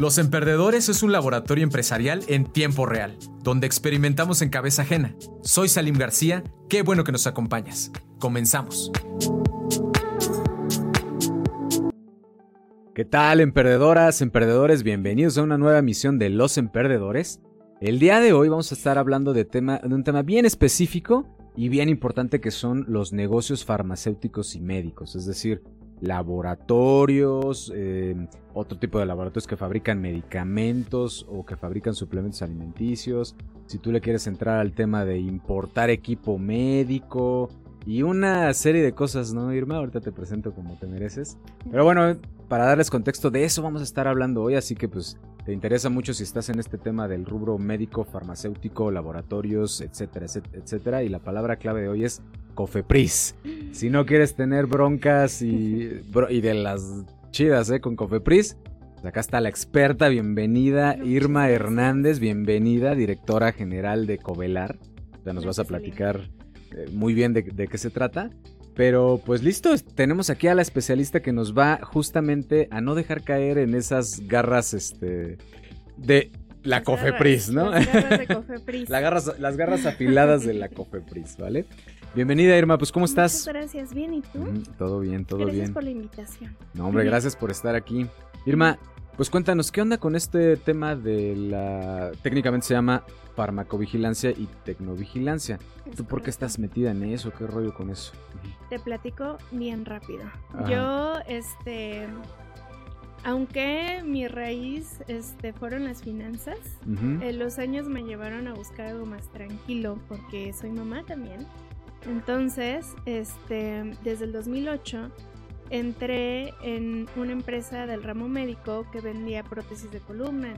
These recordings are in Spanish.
Los Emperdedores es un laboratorio empresarial en tiempo real, donde experimentamos en cabeza ajena. Soy Salim García, qué bueno que nos acompañas. Comenzamos. ¿Qué tal, emperdedoras, emperdedores? Bienvenidos a una nueva emisión de Los Emperdedores. El día de hoy vamos a estar hablando de, un tema bien específico y bien importante que son los negocios farmacéuticos y médicos, es decir, laboratorios, eh, otro tipo de laboratorios que fabrican medicamentos o que fabrican suplementos alimenticios. Si tú le quieres entrar al tema de importar equipo médico y una serie de cosas, ¿no, Irma? Ahorita te presento como te mereces. Pero bueno, para darles contexto de eso vamos a estar hablando hoy, así que pues te interesa mucho si estás en este tema del rubro médico, farmacéutico, laboratorios, etcétera, etcétera. Y la palabra clave de hoy es Cofepris. Si no quieres tener broncas y, y de las chidas, ¿eh? Con Cofepris. Pues acá está la experta, bienvenida Irma Hernández, bienvenida, directora general de Covelar. Ya nos vas a platicar eh, muy bien de, de qué se trata. Pero pues listo, tenemos aquí a la especialista que nos va justamente a no dejar caer en esas garras este de la Las Cofepris, ¿no? Las garras de Cofepris. La garras- las garras afiladas de la Cofepris, ¿vale? Bienvenida Irma, pues ¿cómo Muchas estás? gracias, bien, ¿y tú? Mm, todo bien, todo gracias bien. por la invitación. No, hombre, gracias por estar aquí. Irma, pues cuéntanos, ¿qué onda con este tema de la... técnicamente se llama farmacovigilancia y tecnovigilancia? ¿Tú por qué estás metida en eso? ¿Qué rollo con eso? Te platico bien rápido. Ajá. Yo, este, aunque mi raíz, este, fueron las finanzas, eh, los años me llevaron a buscar algo más tranquilo porque soy mamá también. Entonces, este, desde el 2008 entré en una empresa del ramo médico que vendía prótesis de columna.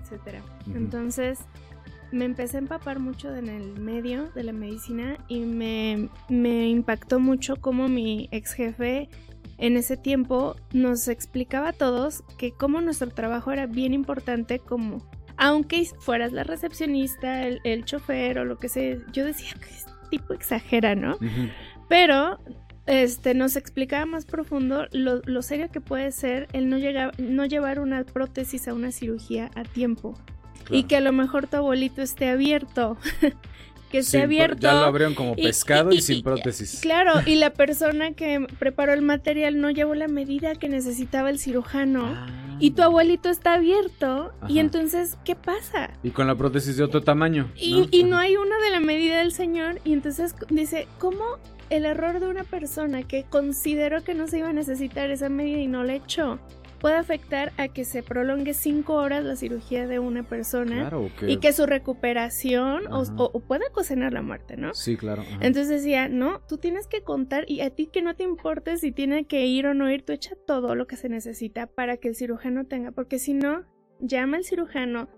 Ujú. Entonces, me empecé a empapar mucho en el medio de la medicina y me, me impactó mucho cómo mi ex jefe en ese tiempo nos explicaba a todos que como nuestro trabajo era bien importante como aunque fueras la recepcionista, el, el chofer o lo que sea, yo decía que este tipo exagera, ¿no? Pero este, nos explicaba más profundo lo, lo serio que puede ser el no, llegar, no llevar una prótesis a una cirugía a tiempo. Y que a lo mejor tu abuelito esté abierto. que esté Sí, abierto. Ya lo abrieron como y- pescado y, y- sin prótesis. Claro, y la persona que preparó el material no llevó la medida que necesitaba el cirujano. Ah. Y tu abuelito está abierto. Y entonces, ¿qué pasa? Y con la prótesis de otro tamaño. Y, y no hay una de la medida del señor. Y entonces dice, ¿cómo el error de una persona que consideró que no se iba a necesitar esa medida y no la echó puede afectar a que se prolongue cinco horas la cirugía de una persona Claro, que... y que su recuperación o, pueda ocasionar la muerte, ¿no? Sí, claro. ajá. Entonces decía, no, tú tienes que contar y a ti que no te importe si tiene que ir o no ir, tú echa todo lo que se necesita para que el cirujano tenga, porque si no, llama al cirujano,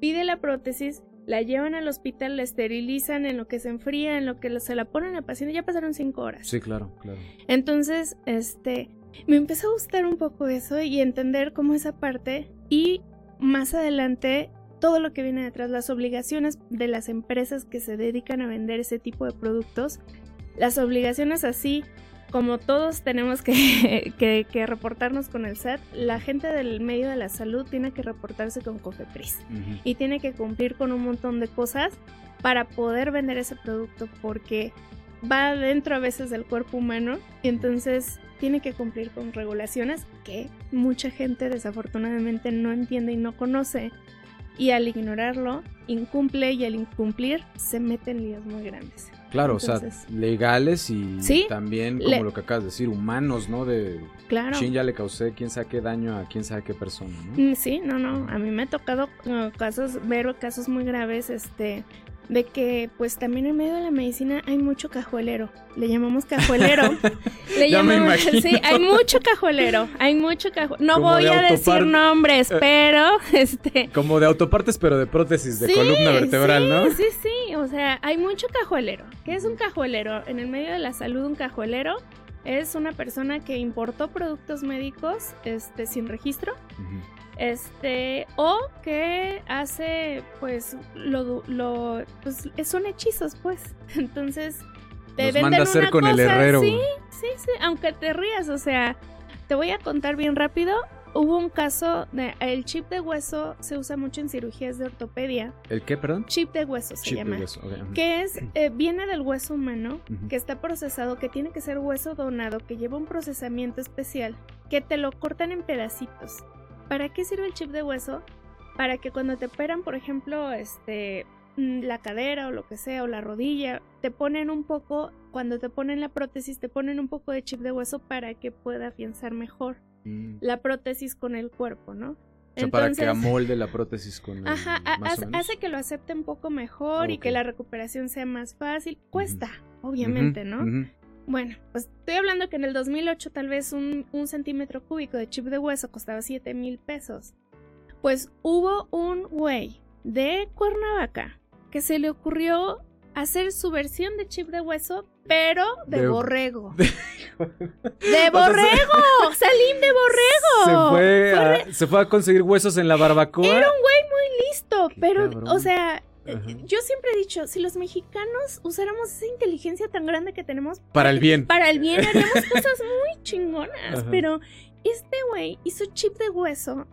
pide la prótesis, la llevan al hospital, la esterilizan en lo que se enfría, en lo que se la ponen al paciente, ya pasaron cinco horas. Sí, claro, claro. Entonces, este, me empezó a gustar un poco eso y entender cómo esa parte y más adelante todo lo que viene detrás, las obligaciones de las empresas que se dedican a vender ese tipo de productos, las obligaciones así como todos tenemos que, que- que reportarnos con el SAT, la gente del medio de la salud tiene que reportarse con COFEPRIS y tiene que cumplir con un montón de cosas para poder vender ese producto porque va dentro a veces del cuerpo humano y entonces tiene que cumplir con regulaciones que mucha gente desafortunadamente no entiende y no conoce y al ignorarlo incumple y al incumplir se mete en líos muy grandes. Claro, o sea, Entonces- legales y Sí, también, como le- lo que acabas de decir, humanos, ¿no? De Claro. chin, ya le causé quién sabe qué daño a quién sabe qué persona, ¿no? Mm, Sí, no, no, a mí me ha tocado uh, casos, ver casos muy graves, este, de que pues también en medio de la medicina hay mucho cajuelero, le llamamos cajuelero, le Ya me llamamos, imagino. sí, hay mucho cajuelero, hay mucho cajuelero, no Como voy de a decir nombres, Eh. pero, este, Como de autopartes, pero de prótesis de Sí, columna vertebral, sí, ¿no? Sí, sí, o sea, hay mucho cajuelero. ¿Qué es un cajuelero? En el medio de la salud, un cajuelero es una persona que importó productos médicos este, sin registro. Este, o que hace, pues, lo, lo, pues, son hechizos, pues. Entonces, te venden manda a hacer una con el cosa, herrero. Sí, sí, sí, aunque te rías, o sea, te voy a contar bien rápido. hubo un caso de el chip de hueso se usa mucho en cirugías de ortopedia. ¿El qué, perdón? Chip de hueso se Chip de llama. hueso, ok, ujú. Que es, eh, viene del hueso humano, que está procesado, que tiene que ser hueso donado, que lleva un procesamiento especial, que te lo cortan en pedacitos. ¿Para qué sirve el chip de hueso? Para que cuando te operan, por ejemplo, este mm, la cadera o lo que sea, o la rodilla, te ponen un poco, cuando te ponen la prótesis, te ponen un poco de chip de hueso para que pueda afianzar mejor Mm. la prótesis con el cuerpo, ¿no? O sea, para que amolde la prótesis con el, Ajá, más o hace, menos. hace que lo acepte un poco mejor y que la recuperación sea más fácil. Cuesta, obviamente, ¿no? Bueno, pues estoy hablando que en el 2008 tal vez un, un centímetro cúbico de chip de hueso costaba 7 mil pesos. Pues hubo un güey de Cuernavaca que se le ocurrió hacer su versión de chip de hueso, pero de, De- borrego. de- ¡De borrego! ¡Salim de borrego! Se fue, a, se fue a conseguir huesos en la barbacoa. Era un güey muy listo, pero, o sea. Yo siempre he dicho, si los mexicanos usáramos esa inteligencia tan grande que tenemos Para el bien. para el bien, haríamos cosas muy chingonas. Ajá. Pero este güey hizo chip de hueso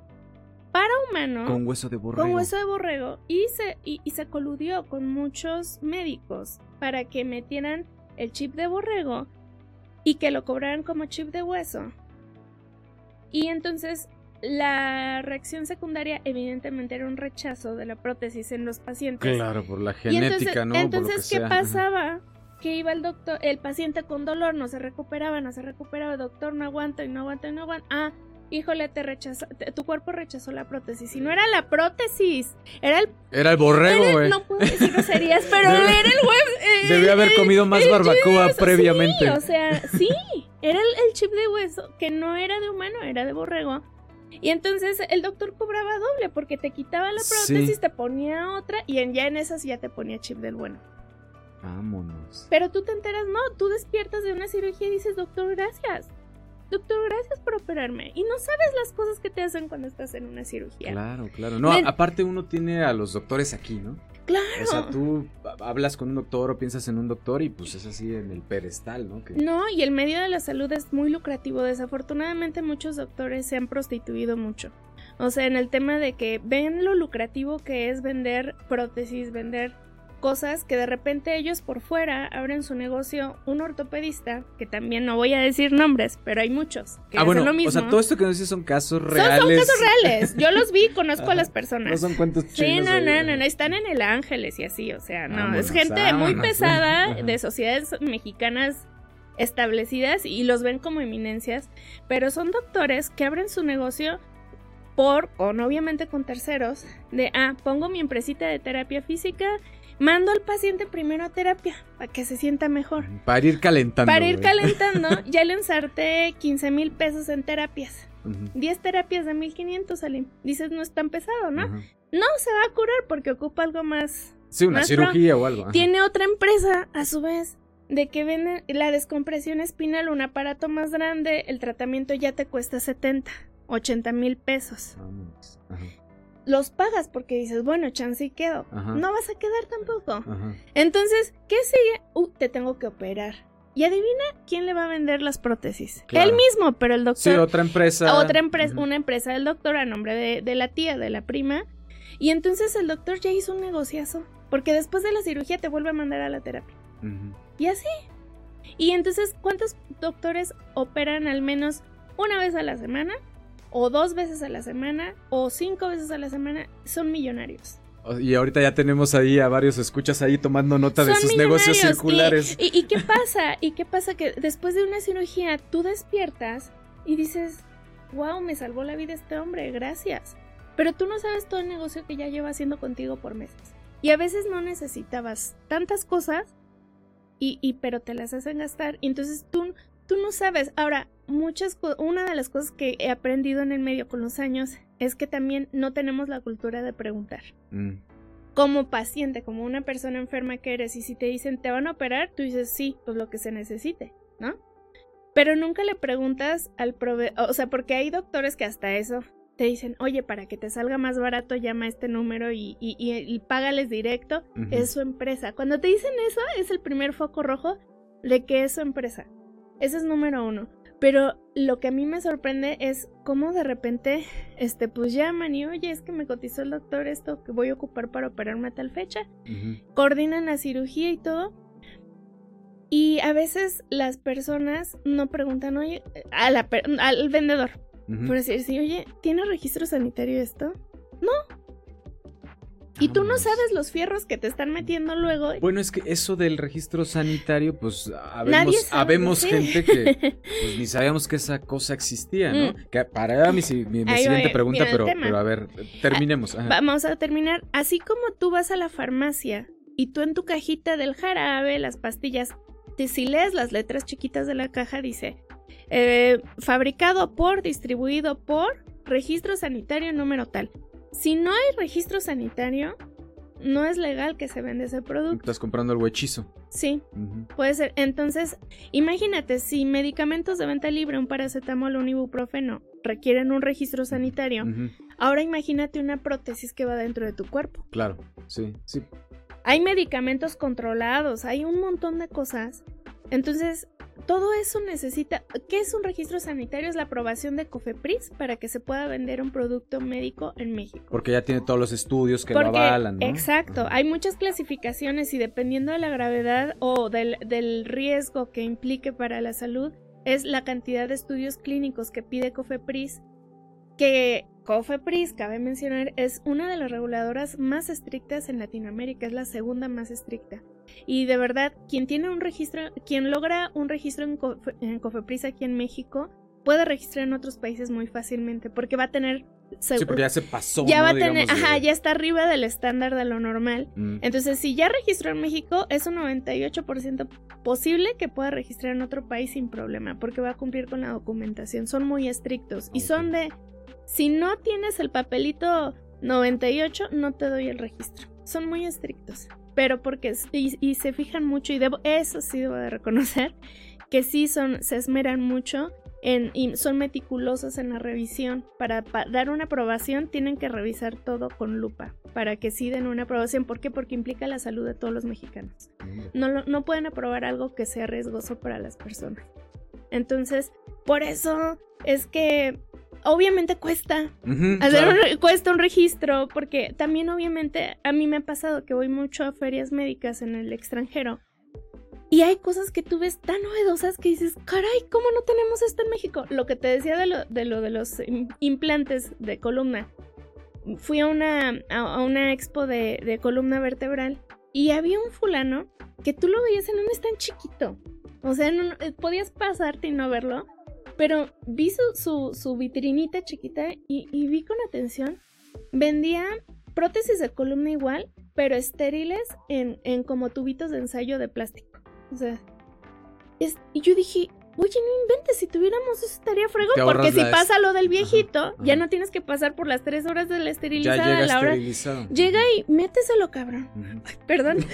para humano, Con hueso de borrego. con hueso de borrego, y se, y, y se coludió con muchos médicos para que metieran el chip de borrego y que lo cobraran como chip de hueso. Y entonces la reacción secundaria evidentemente era un rechazo de la prótesis en los pacientes. Claro, por la genética, entonces, ¿no? Entonces ¿qué sea. pasaba? Que iba el doctor, el paciente con dolor, no se recuperaba, no se recuperaba, doctor no aguanta y no aguanta y no aguanta. Ah, híjole, te rechazó, te- tu cuerpo rechazó la prótesis. Y no era la prótesis, era el... Era el borrego, güey. no puedo decir groserías, pero Debe- era el web... eh, Debió haber comido más barbacoa previamente. Sí, o sea, sí, era el, el chip de hueso, que no era de humano, era de borrego. Y entonces el doctor cobraba doble porque te quitaba la Sí. prótesis, te ponía otra y en, ya en esas ya te ponía chip del bueno. Vámonos. Pero tú te enteras, no, tú despiertas de una cirugía y dices, doctor, gracias. Doctor, gracias por operarme. Y no sabes las cosas que te hacen cuando estás en una cirugía. Claro, claro. No, aparte uno tiene a los doctores aquí, ¿no? Claro. O sea, tú hablas con un doctor o piensas en un doctor y pues es así en el pedestal, ¿no? Que- No, y el medio de la salud es muy lucrativo. Desafortunadamente muchos doctores se han prostituido mucho. O sea, en el tema de que ven lo lucrativo que es vender prótesis, vender cosas que de repente ellos por fuera abren su negocio, un ortopedista, que también no voy a decir nombres, pero hay muchos que Ah, hacen bueno, lo mismo. o sea, todo esto que nos dices son casos Son- reales. Son, casos reales. Yo los vi, conozco a Ajá. las personas. No son cuentos Sí, chinos. no, ahí, no, ajá. no, no, están en el Ángeles y así, o sea, no, Vámonos, es gente muy pesada de sociedades mexicanas establecidas y los ven como eminencias, pero son doctores que abren su negocio por, con obviamente con terceros, de, ah, pongo mi empresita de terapia física, mando al paciente primero a terapia para que se sienta mejor. Para ir calentando. Para ir calentando, ya le ensarté 15 mil pesos en terapias. Ujú, 10 terapias de 1500, Salim. Dices, no es tan pesado, ¿no? No se va a curar porque ocupa algo más. Sí, una Más cirugía o algo. ajá. Tiene otra empresa, a su vez, de que vende la descompresión espinal, un aparato más grande, el tratamiento ya te cuesta 70, 80 mil pesos. Vámonos. Ajá, Los pagas porque dices, bueno, chance y quedo. Ajá. No vas a quedar tampoco. ajá. Entonces, ¿qué sigue? Uh, te tengo que operar. Y adivina quién le va a vender las prótesis. Claro. Él mismo, pero el Sí, doctor. otra empresa. otra empresa, una empresa del doctor a nombre de, de la tía, de la prima. Y entonces el doctor ya hizo un negociazo. Porque después de la cirugía te vuelve a mandar a la terapia. Y así. Y entonces, ¿cuántos doctores operan al menos una vez a la semana? O dos veces a la semana, o cinco veces a la semana, son millonarios. Y ahorita ya tenemos ahí a varios escuchas ahí tomando nota de sus negocios circulares. ¿Y, y, y qué pasa? ¿Y qué pasa? Que después de una cirugía tú despiertas y dices, wow, me salvó la vida este hombre, gracias. Pero tú no sabes todo el negocio que ya lleva haciendo contigo por meses. Y a veces no necesitabas tantas cosas, y, y pero te las hacen gastar. Y entonces tú, tú no sabes. Ahora, muchas una de las cosas que he aprendido en el medio con los años es que también no tenemos la cultura de preguntar Mm. como paciente, como una persona enferma que eres, y si te dicen te van a operar, tú dices sí, pues lo que se necesite, ¿no? Pero nunca le preguntas al proveedor, o sea, porque hay doctores que hasta eso te dicen, oye, para que te salga más barato, llama a este número y, y, y, y págales directo, es su empresa. Cuando te dicen eso, es el primer foco rojo de que es su empresa. Ese es número uno. Pero lo que a mí me sorprende es cómo de repente, este, pues llaman y oye, es que me cotizó el doctor esto que voy a ocupar para operarme a tal fecha. Coordinan la cirugía y todo. Y a veces las personas no preguntan, oye, a la, al vendedor, por decir, sí, oye, ¿tiene registro sanitario esto? No, y tú no sabes los fierros que te están metiendo luego. Bueno, es que eso del registro sanitario, pues habemos, gente que pues, ni sabíamos que esa cosa existía, ¿no? Mm. Que para mi, mi, siguiente pregunta, pero, pero a ver, terminemos. Vamos a terminar. Así como tú vas a la farmacia y tú en tu cajita del jarabe, las pastillas, te, si lees las letras chiquitas de la caja, dice eh, fabricado por, distribuido por, registro sanitario número tal. Si no hay registro sanitario, no es legal que se venda ese producto. Estás comprando el hechizo. Sí, puede ser. Entonces, imagínate, si medicamentos de venta libre, un paracetamol o un ibuprofeno, requieren un registro sanitario, ahora imagínate una prótesis que va dentro de tu cuerpo. Claro, sí, sí. Hay medicamentos controlados, hay un montón de cosas. Entonces, todo eso necesita. ¿Qué es un registro sanitario? Es la aprobación de COFEPRIS para que se pueda vender un producto médico en México. Porque ya tiene todos los estudios que lo avalan, ¿no? Exacto. Hay muchas clasificaciones y dependiendo de la gravedad o del, del riesgo que implique para la salud, es la cantidad de estudios clínicos que pide COFEPRIS que COFEPRIS, cabe mencionar, es una de las reguladoras más estrictas en Latinoamérica, es la segunda más estricta. Y de verdad, quien tiene un registro, quien logra un registro en, COFEPRIS aquí en México, puede registrar en otros países muy fácilmente, porque va a tener Sí, porque ya se pasó. Ya va a tener, ajá, ya está arriba del estándar de lo normal. Mm. Entonces, si ya registró en México, es un 98% posible que pueda registrar en otro país sin problema, porque va a cumplir con la documentación. Son muy estrictos y son de si no tienes el papelito 98, no te doy el registro. Son muy estrictos. Pero porque, y, se fijan mucho, y debo, eso sí debo de reconocer, que sí son, se esmeran mucho en, y son meticulosos en la revisión. Para, dar una aprobación tienen que revisar todo con lupa para que sí den una aprobación. ¿Por qué? Porque implica la salud de todos los mexicanos. No, no pueden aprobar algo que sea riesgoso para las personas. Entonces, por eso es que obviamente cuesta. hacer cuesta un registro, porque también obviamente a mí me ha pasado que voy mucho a ferias médicas en el extranjero. Y hay cosas que tú ves tan novedosas que dices, caray, ¿cómo no tenemos esto en México? Lo que te decía de lo de, lo de los implantes de columna. Fui a una, a, una expo de, de columna vertebral y había un fulano que tú lo veías en un stand chiquito. O sea, no, eh, podías pasarte y no verlo. Pero vi su, su, vitrinita chiquita y, vi con atención. Vendía prótesis de columna igual, pero estériles en, en como tubitos de ensayo de plástico. O sea, y yo dije, Oye, no inventes, si tuviéramos eso estaría fregón, porque si pasa lo del viejito, ya no tienes que pasar por las tres horas de la esterilizada a la hora. Llega y méteselo, cabrón. perdón.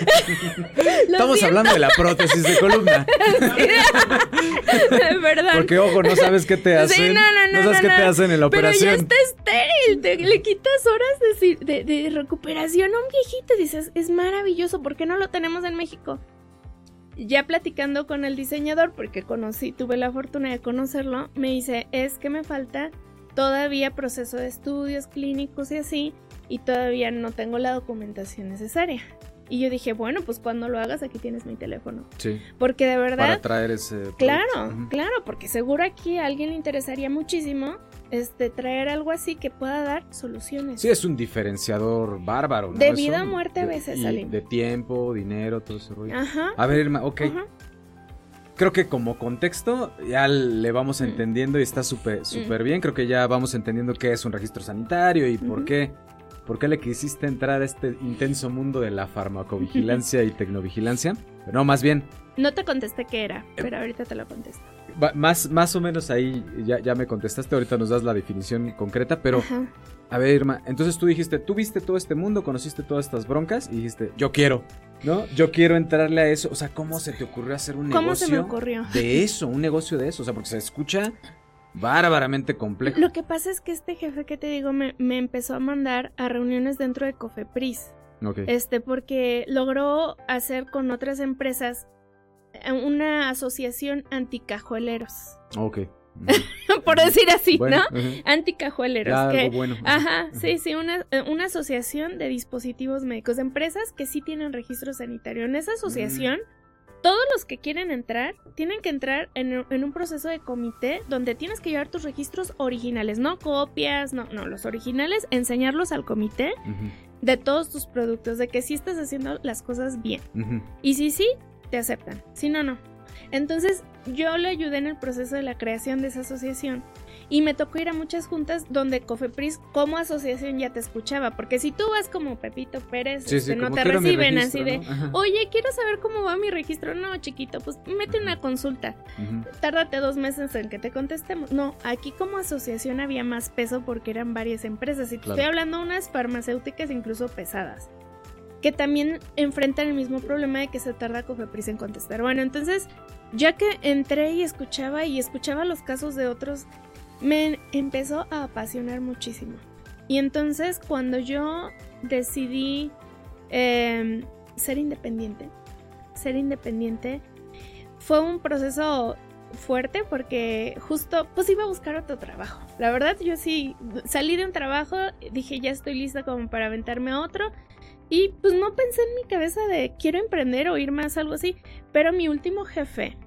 Estamos hablando de la prótesis de columna. Perdón. Porque, ojo, no sabes qué te hacen. Sí, no, no, no. No sabes qué te hacen en la operación. Pero ya está estéril. le quitas horas de, de, de recuperación a un viejito. Dices, es maravilloso. ¿Por qué no lo tenemos en México? Ya platicando con el diseñador, porque conocí, tuve la fortuna de conocerlo, me dice, es que me falta todavía proceso de estudios clínicos y así, y todavía no tengo la documentación necesaria. Y yo dije, bueno, pues cuando lo hagas aquí tienes mi teléfono. Sí. Porque de verdad... Para traer ese... Claro, claro, porque seguro aquí a alguien le interesaría muchísimo este, traer algo así que pueda dar soluciones. Sí, es un diferenciador bárbaro. ¿no? De vida o muerte a veces, de, de tiempo, dinero, todo ese rollo. Ajá. A ver, Irma, ok. Creo que como contexto ya le vamos mm. entendiendo y está súper súper mm. bien. Creo que ya vamos entendiendo qué es un registro sanitario y por qué ¿Por qué le quisiste entrar a este intenso mundo de la farmacovigilancia y tecnovigilancia? No, más bien. No te contesté qué era, eh, pero ahorita te lo contesto. Más, más o menos ahí ya, ya me contestaste, ahorita nos das la definición concreta, pero a ver, Irma, entonces tú dijiste, tú viste todo este mundo, conociste todas estas broncas y dijiste, yo quiero, ¿no? Yo quiero entrarle a eso. O sea, ¿cómo se te ocurrió hacer un ¿Cómo negocio se me ocurrió? de eso, un negocio de eso? O sea, porque se escucha bárbaramente complejo. Lo que pasa es que este jefe que te digo me, empezó a mandar a reuniones dentro de Cofepris. Este, porque logró hacer con otras empresas una asociación anticajueleros. Ok. Por decir así, Bueno, ¿no? ajá. Anticajueleros. Ya, que- algo bueno. Ajá, sí, sí, una, eh, una asociación de dispositivos médicos, de empresas que sí tienen registro sanitario. En esa asociación, todos los que quieren entrar tienen que entrar en, en un proceso de comité donde tienes que llevar tus registros originales, no copias, no, no, los originales, enseñarlos al comité de todos tus productos, de que sí estás haciendo las cosas bien. Y si sí, te aceptan. Si no, no. Entonces, yo le ayudé en el proceso de la creación de esa asociación. Y me tocó ir a muchas juntas donde Cofepris como asociación ya te escuchaba. Porque si tú vas como Pepito Pérez, Sí, sí, este, no te reciben registro, así de, oye, quiero saber cómo va mi registro. No, chiquito, pues mete una consulta. Tárdate dos meses en que te contestemos. No, aquí como asociación había más peso porque eran varias empresas. Y te Claro. estoy hablando de unas farmacéuticas incluso pesadas. Que también enfrentan el mismo problema de que se tarda Cofepris en contestar. Bueno, entonces, ya que entré y escuchaba y escuchaba los casos de otros, me empezó a apasionar muchísimo. Y entonces, cuando yo decidí em, ser independiente, ser independiente, fue un proceso fuerte porque justo pues iba a buscar otro trabajo. La verdad yo sí salí de un trabajo, dije ya estoy lista como para aventarme a otro y pues no pensé en mi cabeza de quiero emprender o ir más algo así, pero mi último jefe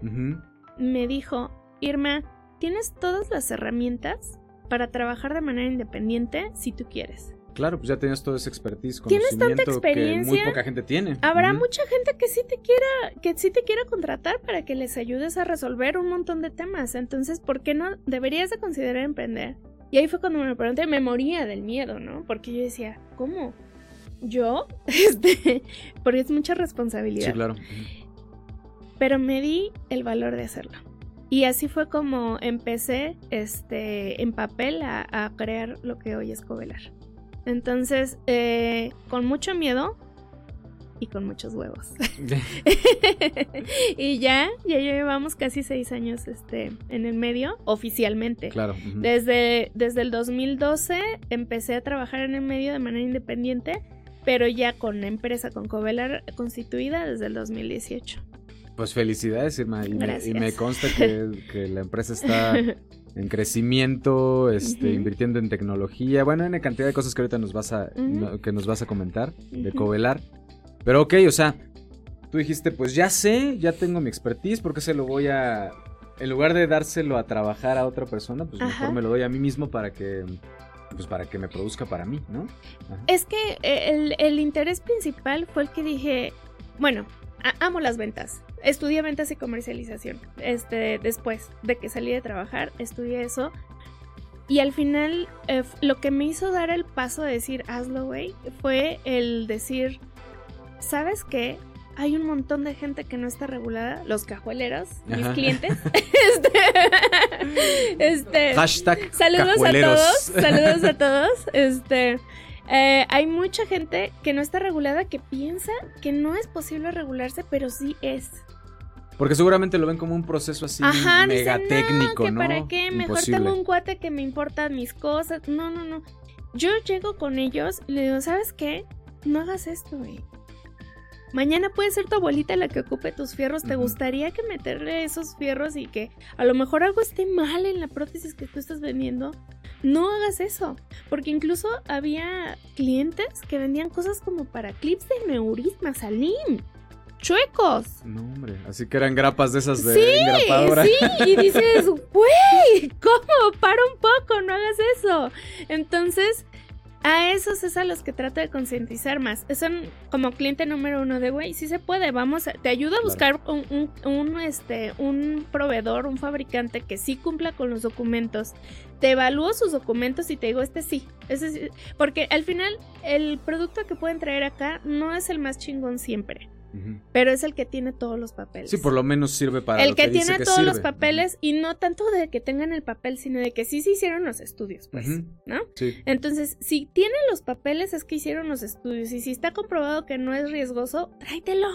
me dijo, Irma, tienes todas las herramientas para trabajar de manera independiente si tú quieres. Claro, pues ya tenías todo ese expertise, Tienes tanta conocimiento que muy experiencia. poca gente tiene. Habrá mucha gente que sí te quiera, que sí te quiera contratar para que les ayudes a resolver un montón de temas. Entonces, ¿por qué no deberías de considerar emprender? Y ahí fue cuando me pregunté, me moría del miedo, ¿no? Porque yo decía, ¿cómo? ¿Yo? Este, porque es mucha responsabilidad. Sí, claro. Pero me di el valor de hacerlo. Y así fue como empecé este, en papel a, a crear lo que hoy es Covelar. Entonces, eh, con mucho miedo y con muchos huevos. y ya, ya llevamos casi seis años este, en el medio, oficialmente. claro. Desde, desde el 2012 empecé a trabajar en el medio de manera independiente, pero ya con la empresa con Covelar constituida desde el 2018. Pues felicidades, Irma. Y me, y me consta que, que la empresa está en crecimiento, este, invirtiendo en tecnología, bueno, en cantidad de cosas que ahorita nos vas a, no- que nos vas a comentar de. Covelar. Pero ok, o sea, tú dijiste, pues ya sé, ya tengo mi expertise, ¿por qué se lo voy a... En lugar de dárselo a trabajar a otra persona, pues Ajá. mejor me lo doy a mí mismo para que... Pues para que me produzca para mí, ¿no? Es que eh, el, el interés principal fue el que dije, bueno, amo las ventas. Estudié ventas y comercialización. Este, después de que salí de trabajar, estudié eso. Y al final, eh, lo que me hizo dar el paso de decir, hazlo, güey, fue el decir, ¿sabes qué? Hay un montón de gente que no está regulada, los cajueleros, mis Ajá. clientes. este, este, Hashtag Saludos a todos, saludos a todos. Este, eh, hay mucha gente que no está regulada que piensa que no es posible regularse, pero sí es. Porque seguramente lo ven como un proceso así Ajá, mega dicen, técnico, no, que ¿no? para qué, mejor Imposible. tengo un cuate que me importan mis cosas. No, no, no. Yo llego con ellos y le digo, ¿sabes qué? No hagas esto, güey. Mañana puede ser tu abuelita la que ocupe tus fierros. ¿Te gustaría que meterle esos fierros y que a lo mejor algo esté mal en la prótesis que tú estás vendiendo? No hagas eso. Porque incluso había clientes que vendían cosas como para clips de neurisma, Salim. Chuecos. No, hombre, así que eran grapas de esas de Sí, engrapadora. sí, y dices, güey, ¿cómo? Para un poco, no hagas eso. Entonces, a esos es a los que trato de concientizar más. Son como cliente número uno de, güey, sí se puede, vamos, a- te ayudo a buscar un, un, un, este, un proveedor, un fabricante que sí cumpla con los documentos. Te evalúo sus documentos y te digo, este sí, este sí. Porque al final, el producto que pueden traer acá no es el más chingón siempre, Pero es el que tiene todos los papeles Sí, por lo menos sirve para el lo que, que, dice tiene que todos los papeles y no tanto de que tengan el papel, sino de que sí se hicieron los estudios, pues. ¿no? Sí. Entonces, si tienen los papeles es que hicieron los estudios y si está comprobado que no es riesgoso, tráetelo,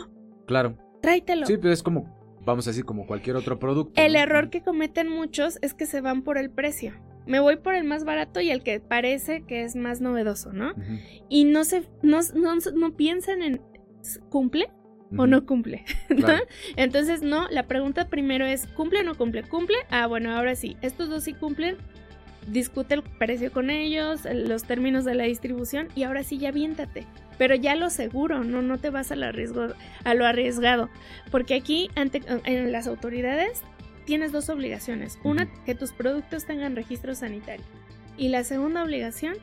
Claro. tráetelo. Sí, pues es como, vamos a decir, como cualquier otro producto. el ¿no? error que cometen muchos es que se van por el precio. Me voy por el más barato y el que parece que es más novedoso, ¿no? Y no se no, no, no piensan en ¿cumple? O no cumple. Entonces, no, la pregunta primero es, ¿cumple o no cumple? ¿Cumple? Ah, bueno, ahora sí, estos dos sí cumplen. Discute el precio con ellos, los términos de la distribución y ahora sí ya viéntate. Pero ya lo seguro, no, no te vas al arriesgo, a lo arriesgado. Porque aquí, ante, en las autoridades, tienes dos obligaciones. Una, que tus productos tengan registro sanitario. Y la segunda obligación,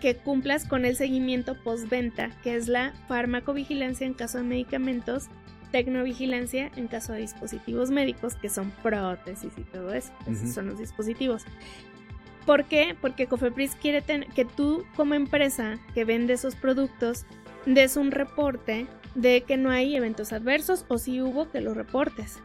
que cumplas con el seguimiento postventa, que es la farmacovigilancia en caso de medicamentos, tecnovigilancia en caso de dispositivos médicos, que son prótesis y todo eso. Esos son los dispositivos. ¿Por qué? Porque Cofepris quiere que tú como empresa que vende esos productos des un reporte de que no hay eventos adversos o si hubo que lo reportes.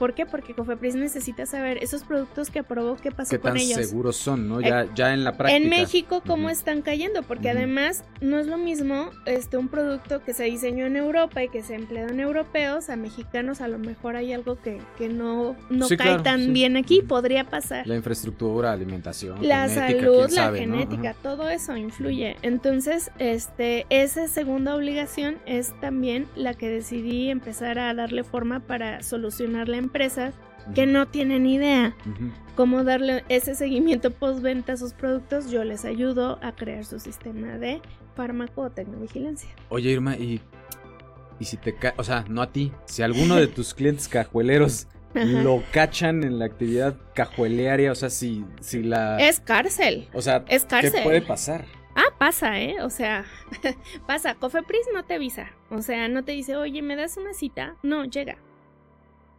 ¿Por qué? Porque Cofepris necesita saber esos productos que aprobó, qué pasó con ellos. ¿Qué tan seguros son, no? Ya, ya en la práctica. En México, ¿cómo están cayendo? Porque además no es lo mismo este, un producto que se diseñó en Europa y que se emplea en europeos a mexicanos. A lo mejor hay algo que, que no, no cae tan bien aquí. Podría pasar. La infraestructura, alimentación. La salud, la genética, todo eso influye. Entonces, este, esa segunda obligación es también la que decidí empezar a darle forma para solucionar la empresas que no tienen idea cómo darle ese seguimiento postventa a sus productos, yo les ayudo a crear su sistema de fármaco o tecnovigilancia. Oye, Irma, y, y si te o sea, no a ti, si alguno de tus clientes cajueleros lo cachan en la actividad cajuelearia, o sea, si, si la... Es cárcel. O sea, es cárcel. ¿qué puede pasar? Ah, pasa, ¿eh? O sea, pasa. Cofepris no te avisa. O sea, no te dice, oye, ¿me das una cita? No, llega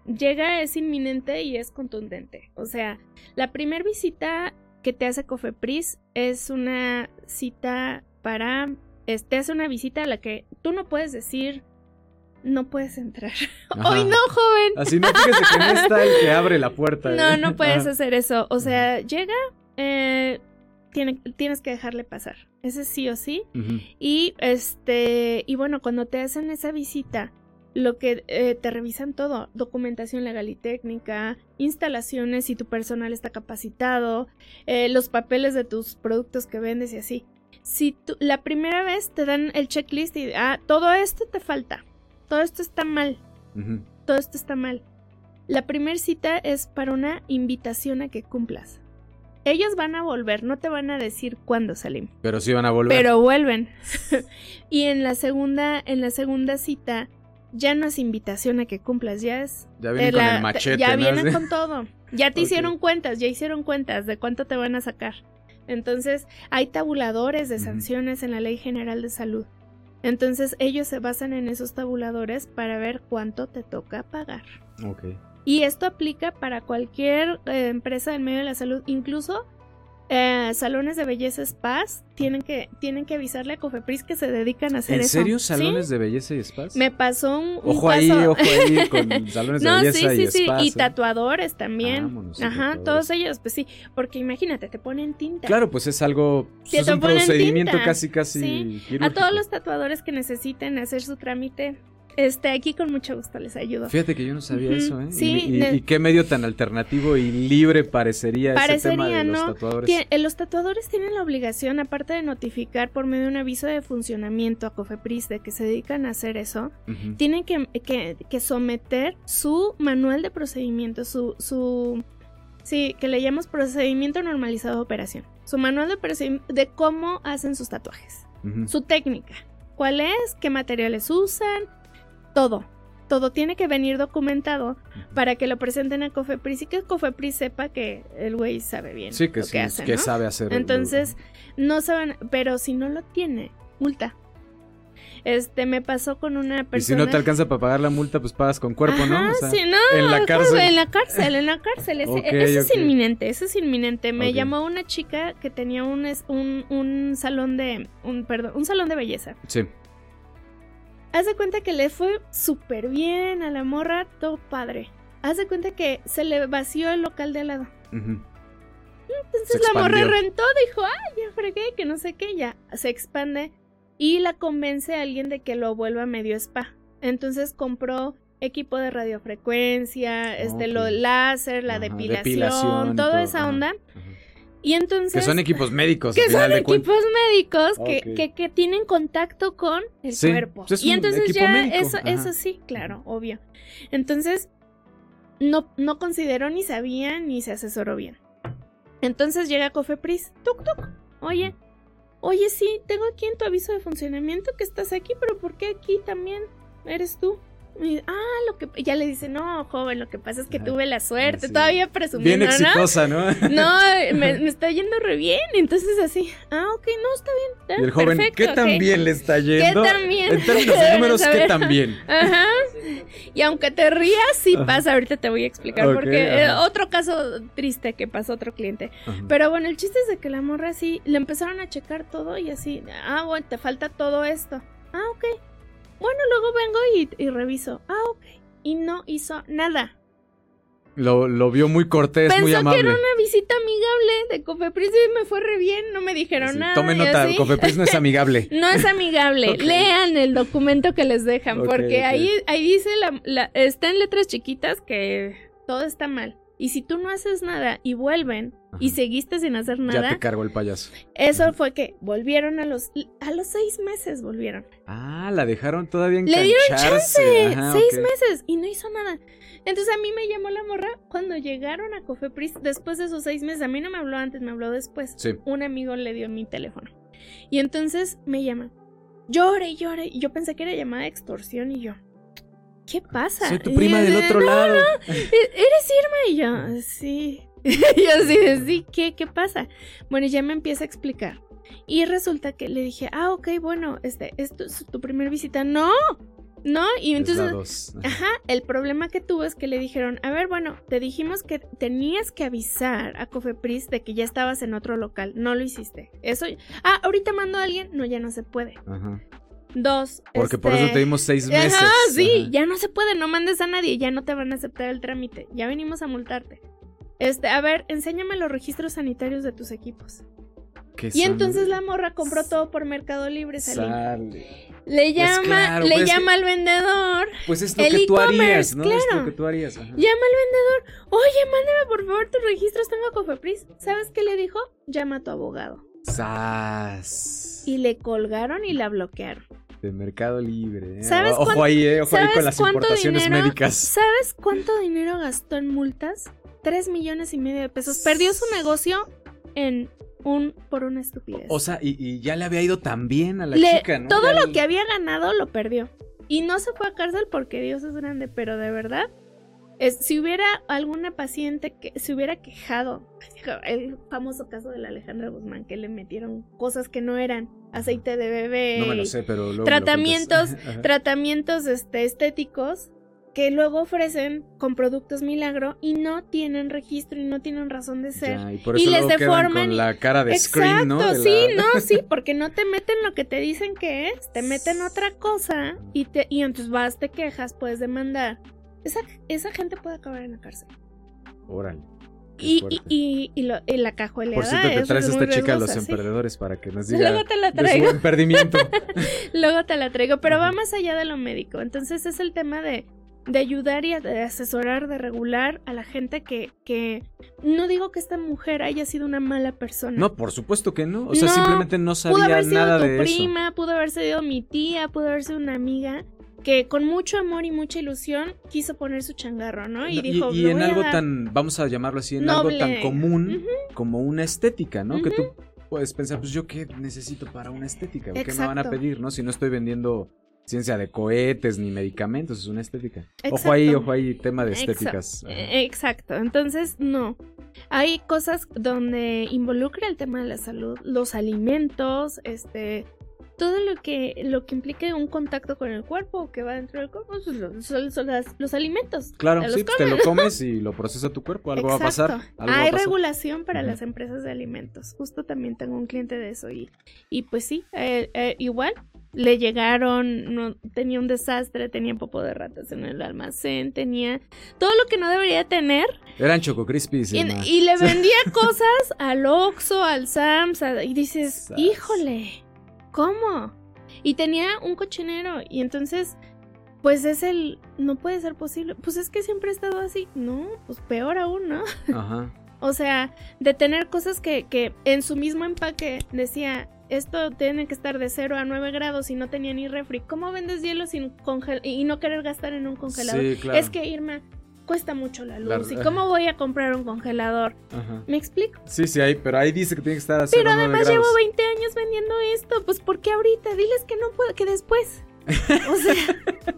llega, es inminente y es contundente. O sea, la primera visita que te hace Cofepris es una cita para. Te hace una visita a la que tú no puedes decir. No puedes entrar. Hoy no, joven. Así no, fíjese que no está el que abre la puerta. No, ¿eh? no puedes hacer eso. O sea, llega, eh, tienes que dejarle pasar. Ese sí o sí. Y este, y bueno, cuando te hacen esa visita, lo que eh, te revisan todo, documentación legal y técnica, instalaciones si tu personal está capacitado, eh, los papeles de tus productos que vendes y así. Si la primera vez te dan el checklist y ah, todo esto te falta, todo esto está mal, todo esto está mal. La primera cita es para una invitación a que cumplas. Ellos van a volver, no te van a decir cuándo salimos. Pero sí van a volver. Pero vuelven. y en la segunda, en la segunda cita, ya no es invitación a que cumplas, ya es... Ya vienen con el machete. Ya vienen con todo. Ya te hicieron cuentas, ya hicieron cuentas de cuánto te van a sacar. Entonces, hay tabuladores de sanciones en la Ley General de Salud. Entonces, ellos se basan en esos tabuladores para ver cuánto te toca pagar. Ok. Y esto aplica para cualquier eh, empresa del medio de la salud, incluso eh, salones de belleza spas tienen que, tienen que avisarle a Cofepris que se dedican a hacer eso. ¿En serio? ¿Salones de belleza y spas? Me pasó un, ojo ahí, ojo ahí con salones de belleza sí, y sí, spas. Sí, y ¿eh? tatuadores también. Ajá, todos ellos, pues sí, porque imagínate, te ponen tinta. Claro, pues es algo, es un procedimiento casi, casi A todos los tatuadores que necesiten hacer su trámite, este, aquí con mucho gusto les ayudo. Fíjate que yo no sabía eso, ¿eh? Sí, y, qué medio tan alternativo y libre parecería, ese tema de los tatuadores. Eh, los tatuadores tienen la obligación, aparte de notificar por medio de un aviso de funcionamiento a Cofepris de que se dedican a hacer eso, tienen que, que, someter su manual de procedimiento, su, su Sí, que le llamamos procedimiento normalizado de operación. Su manual de procedimiento de cómo hacen sus tatuajes. Su técnica. ¿Cuál es? ¿Qué materiales usan? Todo. Todo tiene que venir documentado para que lo presenten a Cofepris y que Cofepris sepa que el güey sabe bien. Sí, que, lo sí, hace, que sabe hacer. Entonces, no saben, pero si no lo tiene, multa. Este, me pasó con una persona. Y si no te alcanza para pagar la multa, pues pagas con cuerpo, ¿no? O sí, no. En la cárcel. En la cárcel, en la cárcel. eso es inminente, eso es inminente. Me llamó una chica que tenía un, un, un salón de. Un, perdón, un salón de belleza. Sí. Haz de cuenta que le fue súper bien a la morra, todo padre. Haz de cuenta que se le vació el local de al lado. Entonces la morra rentó, dijo, ay, ya fregué, que no sé qué, ya se expande y la convence a alguien de que lo vuelva medio spa. Entonces compró equipo de radiofrecuencia, este, lo láser, la depilación, toda esa onda. Y entonces... Que son equipos médicos. Que al final son de equipos médicos que, que, que tienen contacto con el Sí, cuerpo. pues es y entonces ya médico, eso, ajá. eso sí, claro, obvio. Entonces, no, no consideró ni sabía ni se asesoró bien. Entonces llega Cofepris, tuk tuk, oye, oye sí, tengo aquí en tu aviso de funcionamiento que estás aquí, pero ¿por qué aquí también eres tú? Y, ah, lo que y ya le dice, no, joven, lo que pasa es que tuve la suerte, Sí. todavía Bien presumiendo, ¿no? exitosa, ¿no? No, me, me está yendo re bien. Entonces así, ah, ok, no, está bien. Y el joven, perfecto, ¿qué tan bien le está yendo? tan bien? En términos de números, ¿qué tan bien? Ajá. Y aunque te rías, sí Ajá. pasa. Ahorita te voy a explicar porque eh, otro caso triste que pasó a otro cliente. Ajá. Pero bueno, el chiste es de que la morra así le empezaron a checar todo y así, ah, bueno, te falta todo esto. Ah, ok. Bueno, luego vengo y, y reviso. Ah, ok. Y no hizo nada. Lo, lo vio muy cortés, muy Pensó que amable. era una visita amigable de Cofepris y me fue re bien, no me dijeron Sí, nada. Tome y nota, así. Cofepris no es amigable. No es amigable. Lean el documento que les dejan, porque ahí, ahí dice, la, la- está en letras chiquitas que todo está mal. Y si tú no haces nada y vuelven y seguiste sin hacer Ya nada, te cargó el payaso. eso fue que volvieron a los a los seis meses volvieron. Ah, la dejaron todavía Le dieron chance, Ajá, seis meses y no hizo nada. Entonces a mí me llamó la morra cuando llegaron a Cofepris después de esos seis meses. A mí no me habló antes, me habló después. Sí. Un amigo le dio mi teléfono. Y entonces me llama. Llore, llore. Y yo pensé que era llamada de extorsión y yo. ¿Qué pasa? Soy tu prima del de, otro "No, lado. ¿E- ¿Eres Irma? Y yo, sí. Y yo de, sí, ¿qué, ¿qué pasa? Bueno, ya me empieza a explicar. Y resulta que le dije, ah, ok, bueno, este, esto es tu primer visita. No, no. Y Es entonces, ajá, el problema que tuvo es que le dijeron, a ver, bueno, te dijimos que tenías que avisar a Cofepris de que ya estabas en otro local. No lo hiciste. Eso, ah, ahorita mando a alguien. No, ya no se puede. Ajá. Dos. Porque por este, eso te dimos seis meses. Ajá, sí, Ajá. ya no se puede, no mandes a nadie, ya no te van a aceptar el trámite, ya venimos a multarte. Este, a ver, enséñame los registros sanitarios de tus equipos. ¿Qué Y son? entonces la morra compró todo por Mercado Libre. Sale. Le llama, claro, le pues es llama al vendedor, Pues es lo El que tú harías, ¿no? Es lo claro. que tú harías. ajá. llama al vendedor, oye, mándame por favor tus registros, tengo a Cofepris. ¿Sabes qué le dijo? Llama a tu abogado. Sas. Y le colgaron y la bloquearon. De Mercado Libre. ¿eh? ¿Sabes Ojo cuánto- ahí, eh. Ojo ahí con ¿Sabes las importaciones dinero? médicas. ¿Sabes cuánto dinero gastó en multas? Tres millones y medio de pesos. Perdió su negocio en un por una estupidez. O sea, y, y ya le había ido tan bien a la Le- chica, ¿no? todo Ya lo le- que había ganado lo perdió. Y no se fue a cárcel porque Dios es grande, pero de verdad, es- si hubiera alguna paciente que se hubiera quejado, el famoso caso de la Alejandra Guzmán, que le metieron cosas que no eran, aceite de bebé, No me lo sé, pero luego me lo Tratamientos, tratamientos este, estéticos que luego ofrecen con productos milagro y no tienen registro y no tienen razón de ser. Ya, y por y eso les luego quedan deforman con y- la cara de ¿no? Exacto, De sí, la- no, sí, porque no te meten lo que te dicen que es, te meten otra cosa y te y entonces vas, te quejas, puedes demandar. Esa, esa gente puede acabar en la cárcel. Órale. Y, y, y, y, lo- y la cajueleada Por cierto, te es traes esta chica a los sí. emprendedores para que nos diga Luego te la de su traigo. Luego te la traigo, pero va más allá de lo médico. Entonces es el tema de, de ayudar y de asesorar, de regular a la gente que, que no digo que esta mujer haya sido una mala persona. No, por supuesto que no. O sea, No, simplemente no pudo sabía haber sido nada tu de eso. prima, pudo haber sido mi tía, pudo haber sido una amiga que con mucho amor y mucha ilusión quiso poner su changarro, ¿no? Y No, dijo, y "Lo en algo dar". tan, vamos a llamarlo así, en algo tan común como una estética, ¿no? Que tú puedes pensar, pues yo qué necesito para una estética, ¿qué me van a Exacto. pedir, no? Si no estoy vendiendo ciencia de cohetes ni medicamentos, es una estética. Ojo Exacto. ahí, ojo ahí, tema de estéticas. Eh, Exacto, entonces no. Hay cosas donde involucra el tema de la salud, los alimentos, este, todo lo que lo que implique un contacto con el cuerpo que va dentro del cuerpo, pues, lo- son, son las- los alimentos. Claro, sí, pues te lo comes y lo procesa tu cuerpo, algo va a pasar. Algo a Hay pasar. regulación para las empresas de alimentos. Justo también tengo un cliente de eso y, y pues sí, eh, eh, igual le llegaron, no, tenía un desastre, tenía popo de ratas en el almacén, tenía todo lo que no debería tener Eran Choco Crispies. y, le vendía cosas al Oxxo, al Sams a- y dices, híjole, ¿cómo? Y tenía un cochinero y entonces... Pues es el, no puede ser posible. Pues es que siempre he estado así. No, pues peor aún, ¿no? Ajá. O sea, de tener cosas que, que en su mismo empaque decía, esto tiene que estar de 0 a 9 grados y no tenía ni refri. ¿Cómo vendes hielo sin congel y no querer gastar en un congelador? Sí, claro. Es que Irma cuesta mucho la luz. ¿Y cómo voy a comprar un congelador? Ajá. ¿Me explico? Sí, sí, ahí, pero ahí dice que tiene que estar a Pero 0, 9 además grados. llevo 20 años vendiendo esto. Pues ¿por qué ahorita? Diles que no puedo, que después. O sea,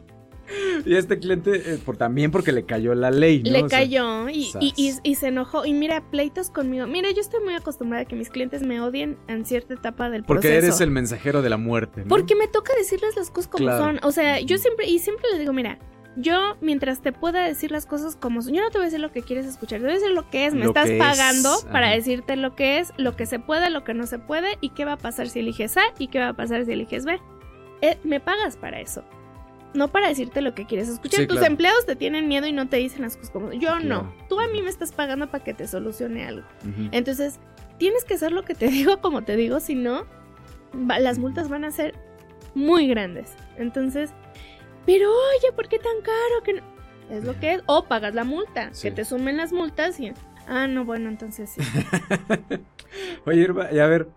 Y este cliente, eh, por, también porque le cayó la ley, ¿no? le O sea, cayó y, y- y- y se enojó. Y mira, pleitos conmigo. Mira, yo estoy muy acostumbrada a que mis clientes me odien en cierta etapa del porque proceso. eres el mensajero de la muerte, ¿no? Porque me toca decirles las cosas como Claro. son. O sea, yo siempre, y siempre les digo, mira, yo mientras te pueda decir las cosas como son, yo no te voy a decir lo que quieres escuchar, te voy a decir lo que es, me Lo estás es, pagando para decirte lo que es, lo que se puede, lo que no se puede, y qué va a pasar si eliges A y qué va a pasar si eliges B. Eh, me pagas para eso. No para decirte lo que quieres escuchar. Sí, Tus claro. empleados te tienen miedo y no te dicen las cosas como son. Yo Claro. no. Tú a mí me estás pagando para que te solucione algo. Entonces, tienes que hacer lo que te digo como te digo, si no, las multas van a ser muy grandes. Entonces, pero oye, ¿por qué tan caro? Que no? Es lo que es. O pagas la multa, Sí. que te sumen las multas y... Ah, no, bueno, entonces sí. Oye, Irma, y a ver,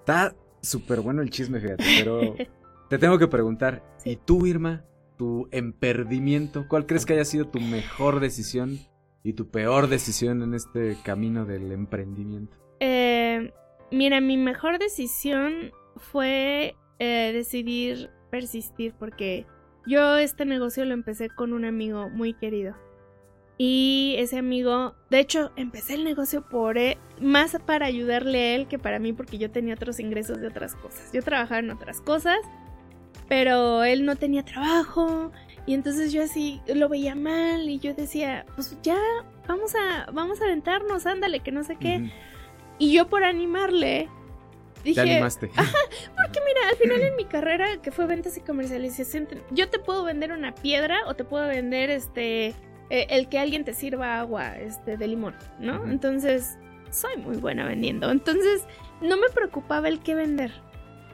está súper bueno el chisme, fíjate, pero te tengo que preguntar, Sí. ¿y tú, Irma, tu emperdimiento, cuál crees que haya sido tu mejor decisión y tu peor decisión en este camino del emprendimiento? Eh, mira, mi mejor decisión fue eh, decidir persistir porque yo este negocio lo empecé con un amigo muy querido. Y ese amigo, de hecho, empecé el negocio por él, más para ayudarle a él que para mí porque yo tenía otros ingresos de otras cosas. Yo trabajaba en otras cosas, pero él no tenía trabajo y entonces yo así lo veía mal y yo decía, pues ya, vamos a, vamos a aventarnos, ándale, que no sé qué. Y yo por animarle, Te dije, animaste. porque mira, al final en mi carrera, que fue ventas y comercialización, te- yo te puedo vender una piedra o te puedo vender este eh, el que alguien te sirva agua este de limón, ¿no? Ujú. Entonces, soy muy buena vendiendo. Entonces, no me preocupaba el qué vender.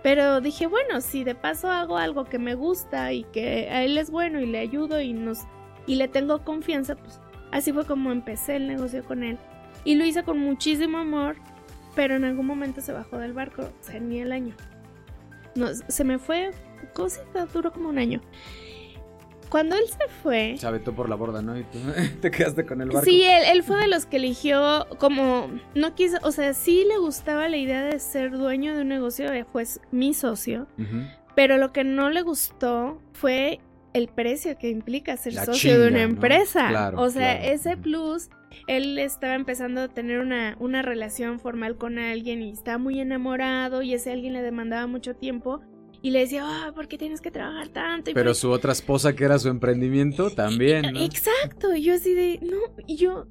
Pero dije, bueno, si de paso hago algo que me gusta y que a él es bueno y le ayudo y nos y le tengo confianza, pues así fue como empecé el negocio con él. Y lo hice con muchísimo amor, pero en algún momento se bajó del barco, o sea, ni el año. No, se me fue, ¿cómo se duró como un año? Cuando él se fue, Se aventó por la borda, ¿no? Y tú te quedaste con el barco. Sí, él, él fue de los que eligió como no quiso, o sea, sí le gustaba la idea de ser dueño de un negocio, fue mi socio, pero lo que no le gustó fue el precio que implica ser La socio de una empresa. Claro, o sea, claro. ese plus, él estaba empezando a tener una, una relación formal con alguien y estaba muy enamorado y ese alguien le demandaba mucho tiempo y le decía, ah, ¿por qué tienes que trabajar tanto? ¿Y por Pero su otra esposa, que era su emprendimiento, también, ¿no? Exacto, y yo así de, no, y yo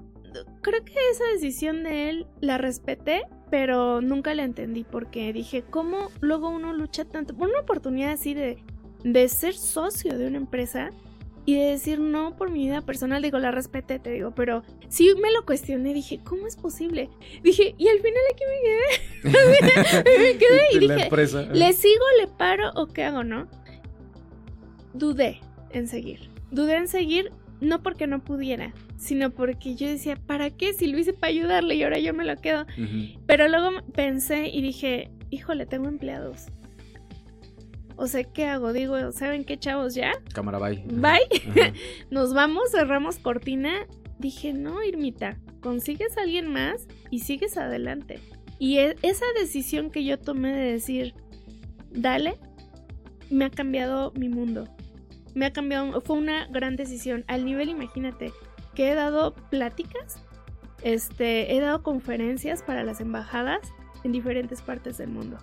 creo que esa decisión de él la respeté, pero nunca la entendí porque dije, ¿cómo luego uno lucha tanto por una oportunidad así de, de ser socio de una empresa y de decir no por mi vida personal? Digo, la respeté, te digo, pero sí me lo cuestioné, dije, ¿cómo es posible? Dije, y al final aquí me quedé, me quedé y dije. ¿Le sigo, le paro o qué hago, no? Dudé en seguir. Dudé en seguir no porque no pudiera, sino porque yo decía, ¿para qué? Si lo hice para ayudarle y ahora yo me lo quedo. Ujú. Pero luego pensé y dije, híjole, tengo empleados. O sea, ¿qué hago? Digo, ¿saben qué, chavos? ¿Ya? Cámara, bye. Bye. Ajá. Nos vamos, cerramos cortina. Dije, no, Irmita, consigues a alguien más y sigues adelante. Y e- esa decisión que yo tomé de decir, dale, me ha cambiado mi mundo. Me ha cambiado, fue una gran decisión. Al nivel, imagínate, que he dado pláticas, este, he dado conferencias para las embajadas en diferentes partes del mundo.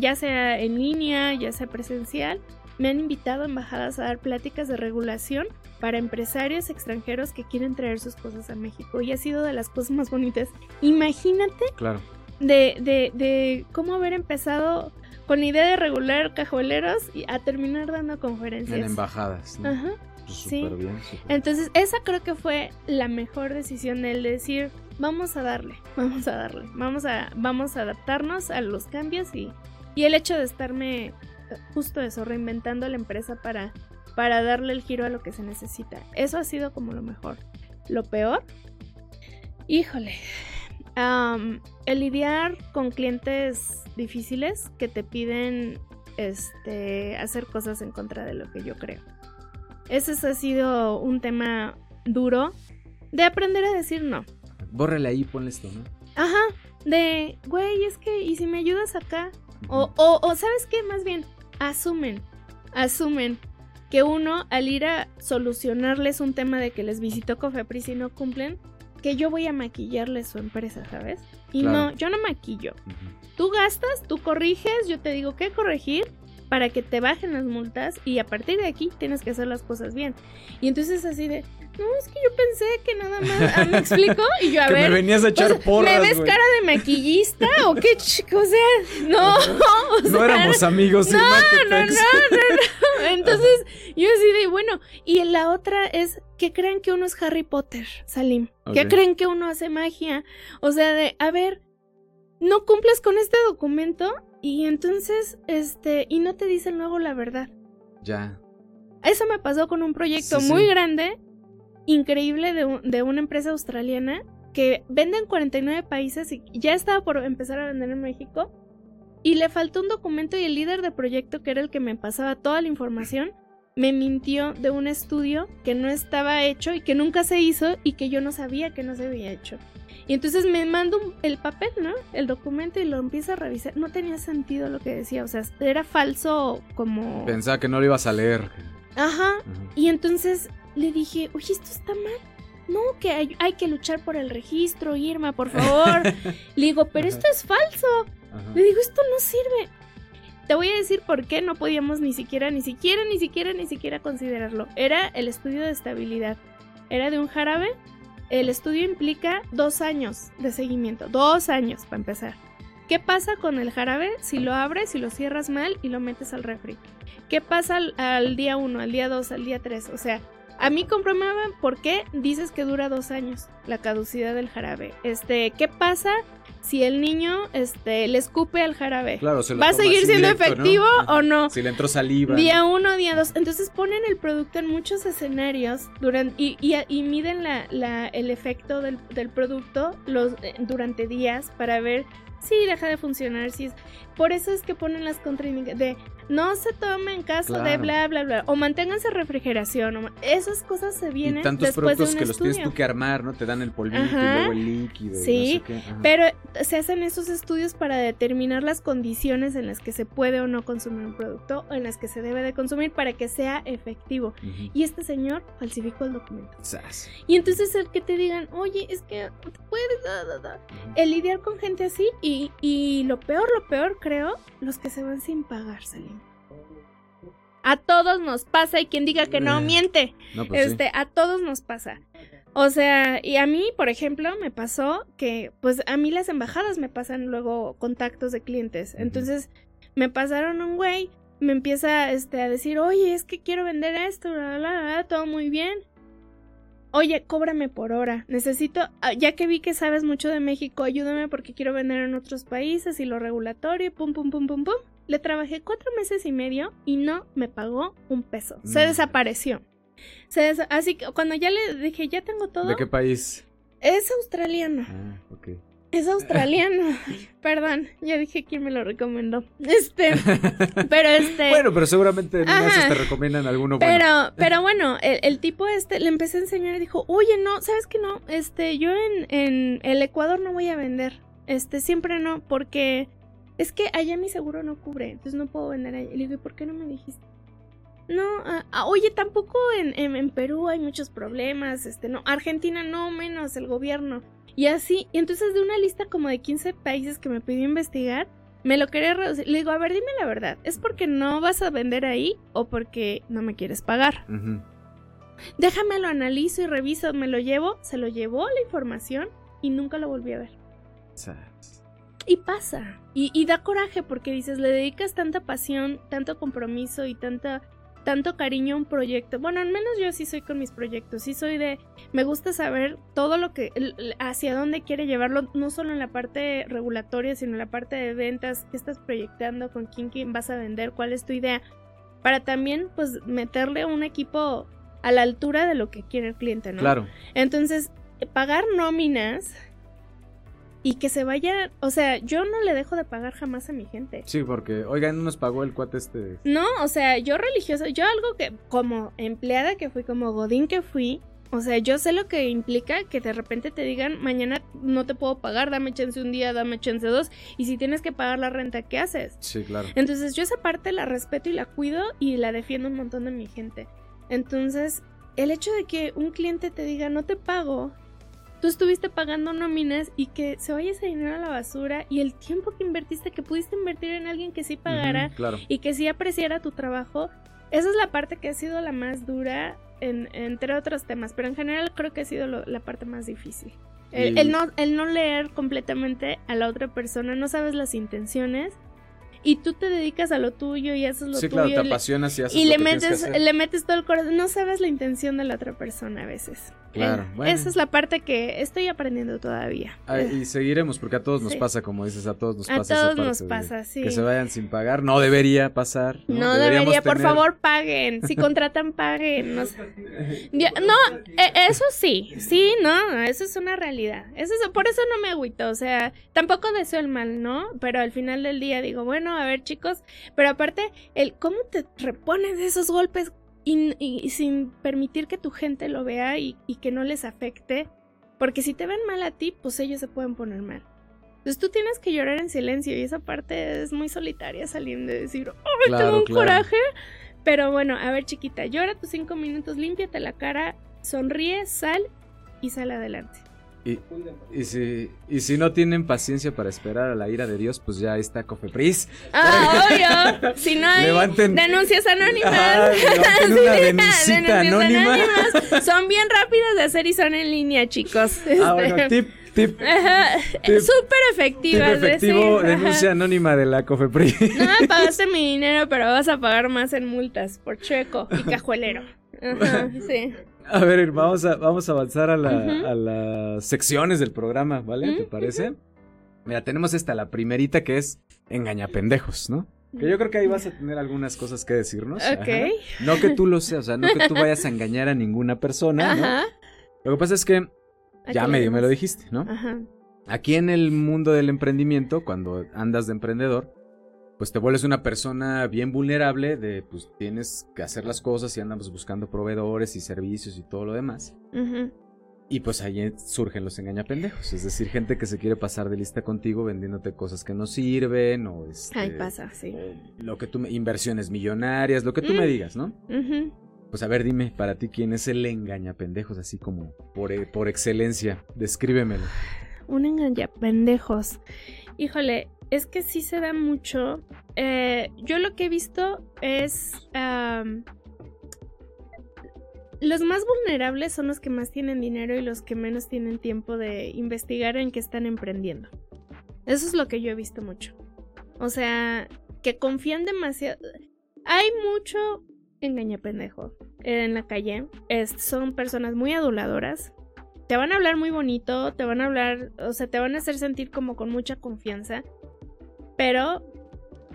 Ya sea en línea, ya sea presencial, me han invitado a embajadas a dar pláticas de regulación para empresarios extranjeros que quieren traer sus cosas a México y ha sido de las cosas más bonitas. Imagínate Claro. de, de, de cómo haber empezado con la idea de regular cajueleros y a terminar dando conferencias. En embajadas. ¿no? Ajá. Pues sí. bien. Entonces, esa creo que fue la mejor decisión de él, de decir, vamos a darle, vamos a darle, vamos a, vamos a adaptarnos a los cambios y, y el hecho de estarme eh, justo eso, reinventando la empresa para, para darle el giro a lo que se necesita. Eso ha sido como lo mejor. Lo peor, Híjole. Am, el lidiar con clientes difíciles que te piden este, hacer cosas en contra de lo que yo creo. Ese ha sido un tema duro de aprender a decir no. Bórrale ahí, ponle esto, ¿no? Ajá, de, güey, es que, ¿y si me ayudas acá? O, o, o, ¿sabes qué? Más bien, asumen, asumen que uno, al ir a solucionarles un tema de que les visitó Cofepris y no cumplen, que yo voy a maquillarles su empresa, ¿sabes? Y Claro. no, yo no maquillo. Tú gastas, tú corriges, yo te digo qué corregir para que te bajen las multas y a partir de aquí tienes que hacer las cosas bien. Y entonces así de, no, es que yo pensé que nada más, ah, ¿me explico? Y yo, a que ver, me venías a echar o sea, porras, ¿Me ves cara de maquillista o qué? ch- O sea, no. o No éramos amigos, no, Irma, ¿qué no, no, no, no. Entonces, yo así de, bueno, y la otra es que creen que uno es Harry Potter, Salim. Que Ok. creen que uno hace magia. O sea, de, a ver, no cumples con este documento y entonces, este, y no te dicen luego la verdad. Ya. Eso me pasó con un proyecto Sí, sí. muy grande, increíble, de, un- de una empresa australiana que vende en 49 países y ya estaba por empezar a vender en México. Y le faltó un documento y el líder de proyecto, que era el que me pasaba toda la información, me mintió de un estudio que no estaba hecho y que nunca se hizo y que yo no sabía que no se había hecho. Y entonces me manda el papel, ¿no? El documento y lo empieza a revisar. No tenía sentido lo que decía, o sea, era falso como... Pensaba que no lo ibas a leer. Ajá, Ajá. y entonces le dije, oye, esto está mal. No, que hay, hay que luchar por el registro, Irma, por favor. le digo, pero Ajá. esto es falso. Ajá. Le digo, esto no sirve. Te voy a decir por qué no podíamos ni siquiera, ni siquiera, ni siquiera, ni siquiera considerarlo. Era el estudio de estabilidad. Era de un jarabe. El estudio implica dos años de seguimiento. Dos años para empezar. ¿Qué pasa con el jarabe si lo abres y lo cierras mal y lo metes al refri? ¿Qué pasa al, al día 1, al día 2, al día 3? O sea, a mí comprueban por qué dices que dura dos años la caducidad del jarabe. Este, ¿qué pasa si el niño este, le escupe al jarabe? Claro, se lo ¿Va a seguir siendo efectivo o no? Si le entró saliva. Día uno, día dos. Entonces ponen el producto en muchos escenarios durante, y, y- y miden la, la- el efecto del, del producto los, eh, durante días para ver si deja de funcionar. Es, por eso es que ponen las contraindicaciones de no se tome en caso de bla, bla, bla. O manténganse refrigeración. O esas cosas se vienen y tantos después de productos un que los tienes tú que armar, ¿no? Te dan el polvito y luego el líquido. y Sí, no sé qué. Ajá. Pero se hacen esos estudios para determinar las condiciones en las que se puede o no consumir un producto o en las que se debe de consumir para que sea efectivo. Y este señor falsificó el documento. Sas. Y entonces el que te digan, oye, es que puedes, da, da, da". Ujú. el lidiar con gente así y, y lo peor, lo peor, creo, los que se van sin pagar, Salim. A todos nos pasa y quien diga que no Eh, miente. No, pues sí. Este, a todos nos pasa. O sea, y a mí, por ejemplo, me pasó que, pues a mí las embajadas me pasan luego contactos de clientes. Entonces, me pasaron un güey, me empieza este, a decir, oye, es que quiero vender esto, bla, bla, bla, todo muy bien. Oye, cóbrame por hora. Necesito, ah, ya que vi que sabes mucho de México, ayúdame porque quiero vender en otros países y lo regulatorio, pum, pum, pum, pum, pum. Le trabajé cuatro meses y medio y no me pagó un peso. Se No. desapareció. Se desa- Así que cuando ya le dije, ya tengo todo, ¿De qué país? es australiano. Ah, ok. Es australiano. Perdón, ya dije quién me lo recomendó. Este, pero este. Bueno, pero seguramente Ajá. te recomiendan alguno bueno. Pero, pero bueno, el, el tipo este le empecé a enseñar y dijo, oye, no, ¿sabes qué no? Este, yo en, en el Ecuador no voy a vender. Este, siempre no, porque es que allá mi seguro no cubre, entonces no puedo vender allá. Y le digo, ¿y por qué no me dijiste? No, ah, ah, oye, tampoco en, en, en Perú hay muchos problemas, este, no, Argentina no, menos el gobierno. Y así, y entonces de una lista como de 15 países que me pidió investigar, me lo quería reducir. Le digo, a ver, dime la verdad, ¿es porque no vas a vender ahí o porque no me quieres pagar? Ujú. Déjame lo analizo y reviso, me lo llevo, se lo llevó la información y nunca lo volví a ver. Y pasa. Y, y da coraje porque dices, le dedicas tanta pasión, tanto compromiso y tanta, tanto cariño a un proyecto. Bueno, al menos yo sí soy con mis proyectos. Sí soy de. Me gusta saber todo lo que. hacia dónde quiere llevarlo, no solo en la parte regulatoria, sino en la parte de ventas. ¿Qué estás proyectando? ¿Con quién, quién vas a vender? ¿Cuál es tu idea? Para también, pues, meterle un equipo a la altura de lo que quiere el cliente, ¿no? Claro. Entonces, pagar nóminas y que se vaya, o sea, yo no le dejo de pagar jamás a mi gente. Sí, porque, oigan, no nos pagó el cuate este. No, o sea, yo religiosa, yo algo que como empleada que fui, como godín que fui, o sea, yo sé lo que implica que de repente te digan, mañana no te puedo pagar, dame chance un día, dame chance dos, y si tienes que pagar la renta, ¿qué haces? Sí, claro. Entonces yo esa parte la respeto y la cuido y la defiendo un montón de mi gente. Entonces, el hecho de que un cliente te diga, no te pago, tú estuviste pagando nóminas y que se vaya ese dinero a la basura y el tiempo que invertiste, que pudiste invertir en alguien que sí pagara claro. y que sí apreciara tu trabajo, esa es la parte que ha sido la más dura en, entre otros temas, pero en general creo que ha sido lo- la parte más difícil. El, no, el no leer completamente a la otra persona, no sabes las intenciones y tú te dedicas a lo tuyo y haces lo Sí, tuyo claro, te apasionas y haces y lo le que metes, hacer. le metes todo el corazón. No sabes la intención de la otra persona a veces. Claro, Eh, bueno. Esa es la parte que estoy aprendiendo todavía. Ah, y seguiremos, porque a todos nos Sí. pasa, como dices, a todos nos a pasa esa todos parte nos de pasa, sí. Que se vayan sin pagar, no debería pasar. No, debería, por favor, paguen. Si contratan, paguen. No, eh, eso sí, sí, no, eso es una realidad. Eso es- por eso no me agüito, o sea, tampoco deseo el mal, ¿no? Pero al final del día digo, bueno, a ver, chicos, pero aparte, el cómo te repones de esos golpes y, y- sin permitir que tu gente lo vea y, y que no les afecte, porque si te ven mal a ti, pues ellos se pueden poner mal. Entonces tú tienes que llorar en silencio y esa parte es muy solitaria salir de decir, ¡ay, Claro, tengo un claro. coraje! Pero bueno, a ver chiquita, llora tus cinco minutos, límpiate la cara, sonríe, sal y sal adelante. Y, y si, y si no tienen paciencia para esperar a la ira de Dios, pues ya está Cofepris. ¡Ah, obvio! Si no hay Levanten- denuncias anónimas. Una denuncita anónima. anónimas. Son bien rápidas de hacer y son en línea, chicos. Ah, Este, bueno, tip, tip, Tip- súper tip efectivas. de efectivo, ajá. denuncia anónima de la Cofepris. No me pagaste mi dinero, pero vas a pagar más en multas por chueco y cajuelero. Ajá, sí. A ver, vamos a, vamos a avanzar a, la- Ujú. a las secciones del programa, ¿vale? ¿Te parece? Mira, tenemos esta, la primerita que es engañapendejos, ¿no? Que yo creo que ahí vas a tener algunas cosas que decirnos. Ok. ajá. No que tú lo seas, o sea, no que tú vayas a engañar a ninguna persona, ¿no? Ajá. Lo que pasa es que ya medio me lo dijiste, ¿no? Ajá. Aquí en el mundo del emprendimiento, cuando andas de emprendedor, pues te vuelves una persona bien vulnerable de, pues tienes que hacer las cosas y andamos buscando proveedores y servicios y todo lo demás. Y pues ahí surgen los engañapendejos, es decir, gente que se quiere pasar de lista contigo vendiéndote cosas que no sirven o este, Ahí pasa, sí. o lo que tú me- inversiones millonarias, lo que tú me Mm. digas, ¿no? Ujú. Pues a ver, dime, para ti quién es el engañapendejos así como por, e- por excelencia, descríbemelo. Un engaña pendejos. Híjole, es que sí se da mucho. Eh, yo lo que he visto es. los más vulnerables son los que más tienen dinero y los que menos tienen tiempo de investigar en qué están emprendiendo. Eso es lo que yo he visto mucho. O sea, que confían demasiado. Hay mucho engañapendejo en la calle. Son personas muy aduladoras. Te van a hablar muy bonito, te van a hablar, o sea, te van a hacer sentir como con mucha confianza, pero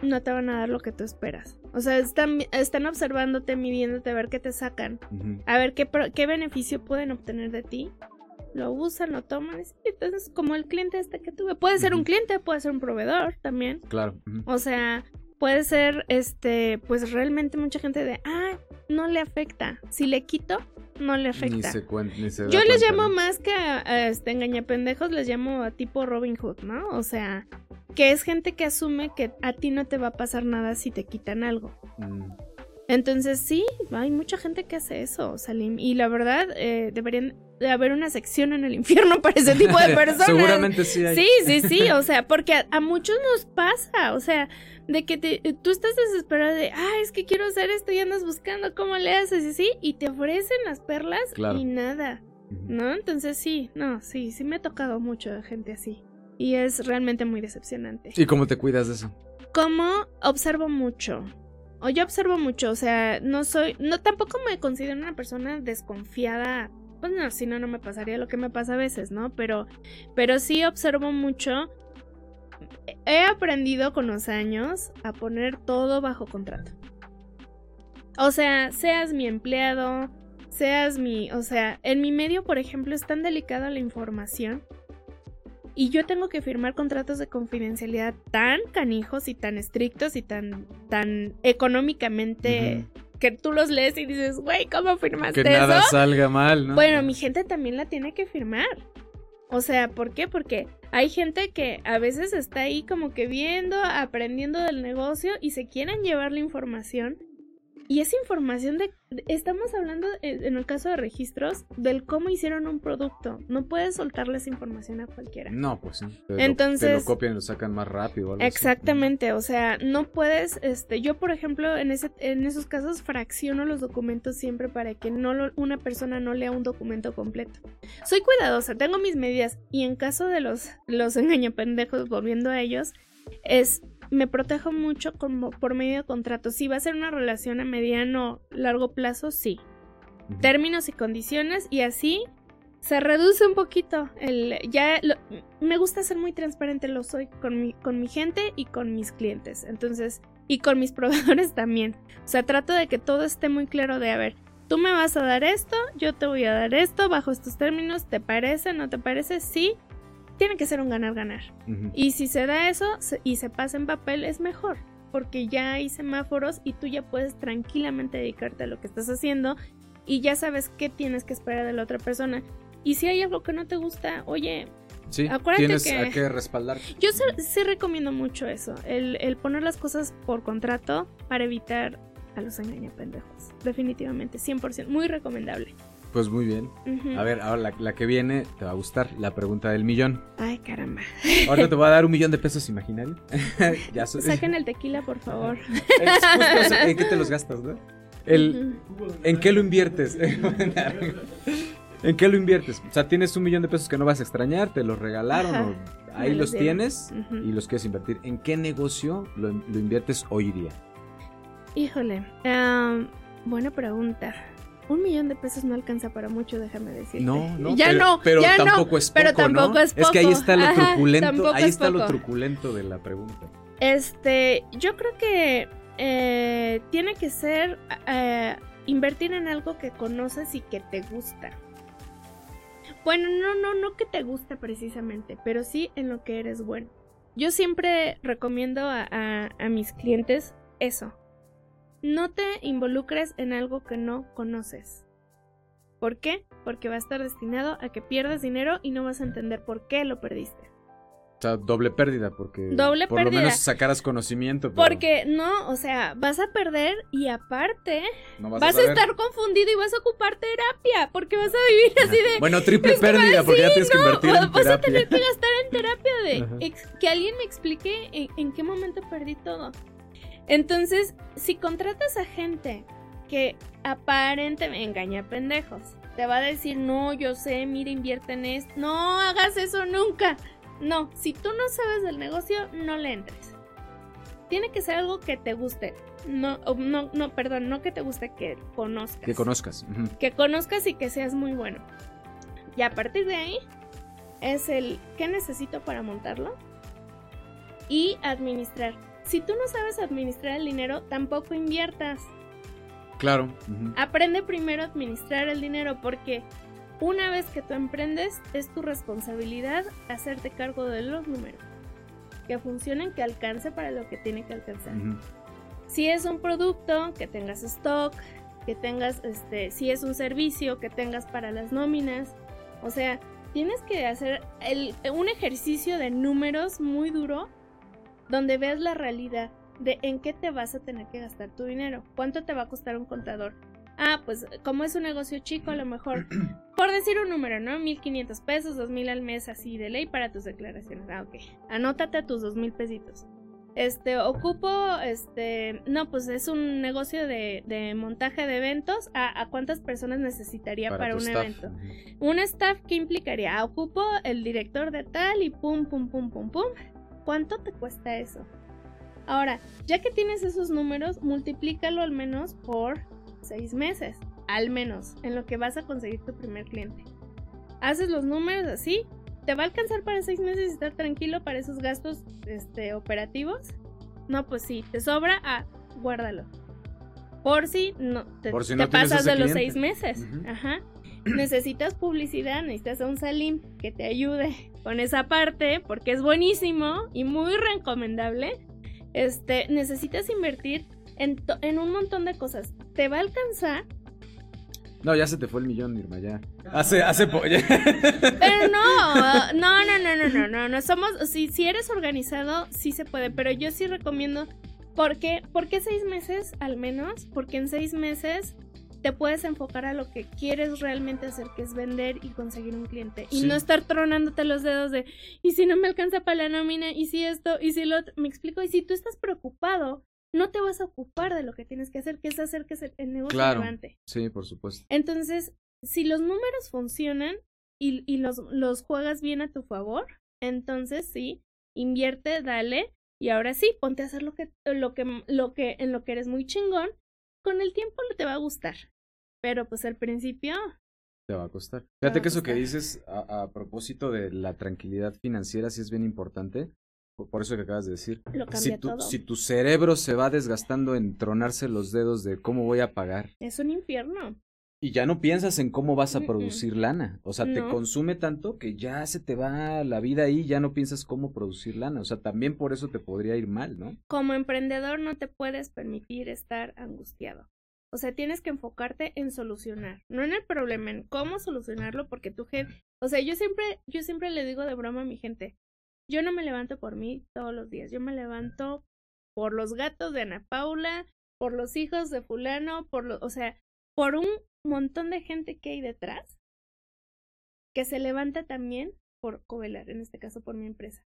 no te van a dar lo que tú esperas. O sea, están, están observándote, midiéndote, a ver qué te sacan, a ver qué, qué beneficio pueden obtener de ti. Lo usan, lo toman. Entonces, como el cliente este que tuve. Puede ser un cliente, puede ser un proveedor también. Claro. O sea, puede ser, este, pues realmente mucha gente de, ah, no le afecta. Si le quito, no le Ni afecta. se cuen- ni se da Yo les llamo más que a, a, este engañapendejos, les llamo a tipo Robin Hood, ¿no? O sea, que es gente que asume que a ti no te va a pasar nada si te quitan algo. Mm, Entonces sí, hay mucha gente que hace eso, Salim. Y la verdad, eh, deberían de haber una sección en el infierno para ese tipo de personas. Seguramente sí hay. Sí, sí, sí, o sea, porque a, a muchos nos pasa, o sea, de que te, tú estás desesperado de, ah, es que quiero hacer esto y andas buscando cómo le haces y sí, y te ofrecen las perlas Claro. y nada. ¿no? Entonces sí, no, sí, sí me ha tocado mucho de gente así. Y es realmente muy decepcionante. ¿Y cómo te cuidas de eso? Como observo mucho. O yo observo mucho, o sea, no soy, no tampoco me considero una persona desconfiada. Pues no, si no, no me pasaría lo que me pasa a veces, ¿no? Pero, pero sí observo mucho. He aprendido con los años a poner todo bajo contrato. O sea, seas mi empleado, seas mi, o sea, en mi medio, por ejemplo, es tan delicada la información y yo tengo que firmar contratos de confidencialidad tan canijos y tan estrictos y tan, tan económicamente que tú los lees y dices, güey, ¿cómo firmaste Que nada salga mal, ¿no? Bueno, mi gente también la tiene que firmar. O sea, ¿por qué? Porque hay gente que a veces está ahí como que viendo, aprendiendo del negocio y se quieren llevar la información y esa información de... Estamos hablando, en el caso de registros, del cómo hicieron un producto. No puedes soltarle esa información a cualquiera. No, pues sí. Entonces... Lo, te lo copian y lo sacan más rápido. exactamente, o sea, no puedes... este Yo, por ejemplo, en, ese, en esos casos fracciono los documentos siempre para que no una persona no lea un documento completo. Soy cuidadosa, tengo mis medidas. Y en caso de los, los engañapendejos, volviendo a ellos, es me protejo mucho como por medio de contratos. Si va a ser una relación a mediano largo plazo, sí. Términos y condiciones y así se reduce un poquito el ya me gusta ser muy transparente lo soy con mi con mi gente y con mis clientes entonces y con mis proveedores también o sea trato de que todo esté muy claro de a ver tú me vas a dar esto yo te voy a dar esto bajo estos términos te parece no te parece sí tiene que ser un ganar-ganar. Y si se da eso y se pasa en papel, es mejor, porque ya hay semáforos y tú ya puedes tranquilamente dedicarte a lo que estás haciendo y ya sabes qué tienes que esperar de la otra persona. Y si hay algo que no te gusta, oye, Sí, Acuérdate tienes que, que respaldar. Yo sí, recomiendo mucho eso, el, el, poner las cosas por contrato para evitar a los engañapendejos. Definitivamente, 100%, muy recomendable. Pues muy bien. A ver, ahora la, que viene te va a gustar, la pregunta del millón. Ay, caramba. Ahora te voy a dar un millón de pesos imaginarios. ya Saquen el tequila, por favor. ¿En qué te los gastas, no? El, ¿En qué lo inviertes? ¿En qué lo inviertes? O sea, tienes un millón de pesos que no vas a extrañar, te los regalaron, o ahí los tienes y los quieres invertir. ¿En qué negocio lo, inviertes hoy día? Híjole, buena pregunta. Un millón de pesos no alcanza para mucho, déjame decir. No, no, ya pero, no, pero tampoco es poco, pero tampoco es poco. Es que ahí está lo truculento, ahí está lo truculento de la pregunta. Este, yo creo que eh, tiene que ser eh, invertir en algo que conoces y que te gusta. Bueno, no, no, no que te guste precisamente, pero sí en lo que eres bueno. Yo siempre recomiendo a mis clientes eso, no te involucres en algo que no conoces. ¿Por qué? Porque va a estar destinado a que pierdas dinero y no vas a entender por qué lo perdiste. O sea, doble pérdida, porque doble por lo menos sacaras conocimiento. Porque no, o sea, vas a perder y aparte vas, a, estar confundido y vas a ocupar terapia, porque vas a vivir así de... Bueno, triple pérdida, porque ya tienes que invertir en vas a tener que gastar en terapia de... que alguien me explique en qué momento perdí todo. Entonces, si contratas a gente que aparentemente engaña pendejos, te va a decir, no, yo sé, mira, invierte en esto. No hagas eso nunca. No, si tú no sabes del negocio, no le entres. Tiene que ser algo que te guste. No, no, no, perdón, no que te guste, que conozcas. Que conozcas. Que conozcas y que seas muy bueno. Y a partir de ahí es el qué necesito para montarlo y administrar si tú no sabes administrar el dinero, tampoco inviertas. Claro. Aprende primero a administrar el dinero porque una vez que tú emprendes, es tu responsabilidad hacerte cargo de los números. Que funcionen, que alcance para lo que tiene que alcanzar. Si es un producto, que tengas stock, que tengas, este, si es un servicio, que tengas para las nóminas. O sea, tienes que hacer un ejercicio de números muy duro donde veas la realidad de en qué te vas a tener que gastar tu dinero, cuánto te va a costar un contador. Ah, pues como es un negocio chico, a lo mejor, por decir un número, ¿no? 1500 pesos, 2000 al mes así de ley para tus declaraciones. Ah, ok. Anótate a tus 2000 pesitos. Este, ocupo, este, no, pues es un negocio de, de montaje de eventos. ¿A, ¿A, cuántas personas necesitaría para, un evento? Un staff que implicaría, ah, ocupo el director de tal y pum, pum, pum, pum, pum. ¿Cuánto te cuesta eso? Ahora, ya que tienes esos números, multiplícalo al menos por seis meses, al menos, en lo que vas a conseguir tu primer cliente. Haces los números así, ¿te va a alcanzar para seis meses y estar tranquilo para esos gastos este, operativos? No, pues sí, te sobra, ah, guárdalo. por si no te, si te no pasas de los cliente. seis meses. Ajá. Necesitas publicidad, necesitas a un Salim que te ayude con esa parte, porque es buenísimo y muy recomendable. Este, necesitas invertir en, en un montón de cosas. Te va a alcanzar, No, ya se te fue el millón, Irma, ya. Hace, hace po- ya. pero no, no, no, no, no, no, no, no. Somos, si, si eres organizado, sí se puede, pero yo sí recomiendo, porque, ¿por qué seis meses al menos? Porque en seis meses te puedes enfocar a lo que quieres realmente hacer, que es vender y conseguir un cliente. Y no estar tronándote los dedos de, y si no me alcanza para la nómina, y si esto, y si lo otro. Me explico, y si tú estás preocupado, no te vas a ocupar de lo que tienes que hacer, que es hacer que el negocio Claro. Sí, por supuesto. Entonces, si los números funcionan y, y los, los juegas bien a tu favor, entonces sí, invierte, dale, y ahora sí, ponte a hacer lo que, lo que, lo que, en lo que eres muy chingón, con el tiempo te va a gustar. Pero pues al principio, Te va a costar. Fíjate que eso que dices a, a propósito de la tranquilidad financiera sí es bien importante. Por, por eso que acabas de decir. lo cambia Si tu, todo. si tu cerebro se va desgastando en tronarse los dedos de cómo voy a pagar Es un infierno. Y ya no piensas en cómo vas a producir lana. O sea, te consume tanto que ya se te va la vida ahí, ya no piensas cómo producir lana. O sea, también por eso te podría ir mal, ¿no? Como emprendedor no te puedes permitir estar angustiado. O sea, tienes que enfocarte en solucionar, no en el problema, en cómo solucionarlo, porque tu gente, o sea, yo siempre, yo siempre le digo de broma a mi gente, yo no me levanto por mí todos los días, yo me levanto por los gatos de Ana Paula, por los hijos de fulano, por lo, o sea, por un montón de gente que hay detrás que se levanta también por Covelar, en este caso por mi empresa.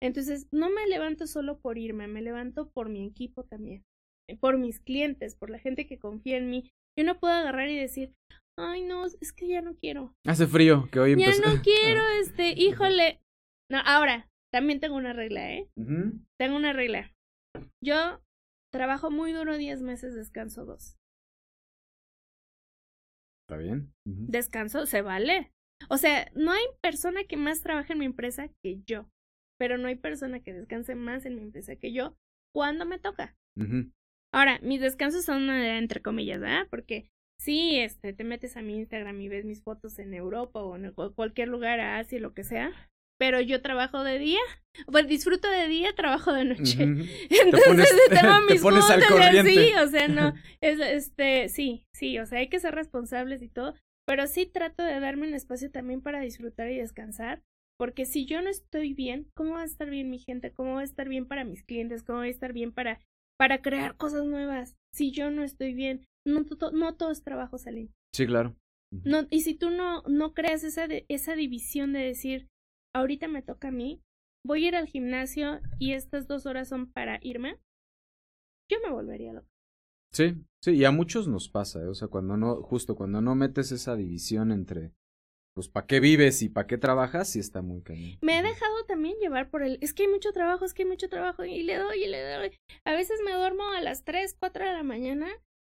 Entonces, no me levanto solo por irme, me levanto por mi equipo también, por mis clientes, por la gente que confía en mí. Yo no puedo agarrar y decir, ay, no, es que ya no quiero. Hace frío, que hoy Ya empezó. no quiero, este, híjole. No, ahora, también tengo una regla, ¿eh? Tengo una regla. Yo trabajo muy duro 10 meses, descanso dos. Está bien. Descanso, se vale. O sea, no hay persona que más trabaje en mi empresa que yo, pero no hay persona que descanse más en mi empresa que yo cuando me toca. Ahora, mis descansos son eh, entre comillas, ¿verdad? Porque sí, este, te metes a mi Instagram y ves mis fotos en Europa o en cu- cualquier lugar, Asia, lo que sea. Pero yo trabajo de día, pues disfruto de día, trabajo de noche. Entonces pones- tengo te mis pones al puntos y así, corriente. o sea, no, es, este, sí, sí, o sea, hay que ser responsables y todo, pero sí trato de darme un espacio también para disfrutar y descansar, porque si yo no estoy bien, ¿cómo va a estar bien mi gente? ¿Cómo va a estar bien para mis clientes? ¿Cómo va a estar bien para, para crear cosas nuevas? Si yo no estoy bien, no, to- no todo es trabajo, Salim. Sí, claro. No, y si tú no, no creas esa, de- esa división de decir, ahorita me toca a mí, voy a ir al gimnasio y estas dos horas son para irme, yo me volvería loca. Sí, sí, y a muchos nos pasa, ¿eh? o sea, cuando no, justo cuando no metes esa división entre, pues, ¿para qué vives y para qué trabajas? Sí está muy cañón. Me he dejado también llevar por el, es que hay mucho trabajo, es que hay mucho trabajo y le doy y le doy. A veces me duermo a las 3, 4 de la mañana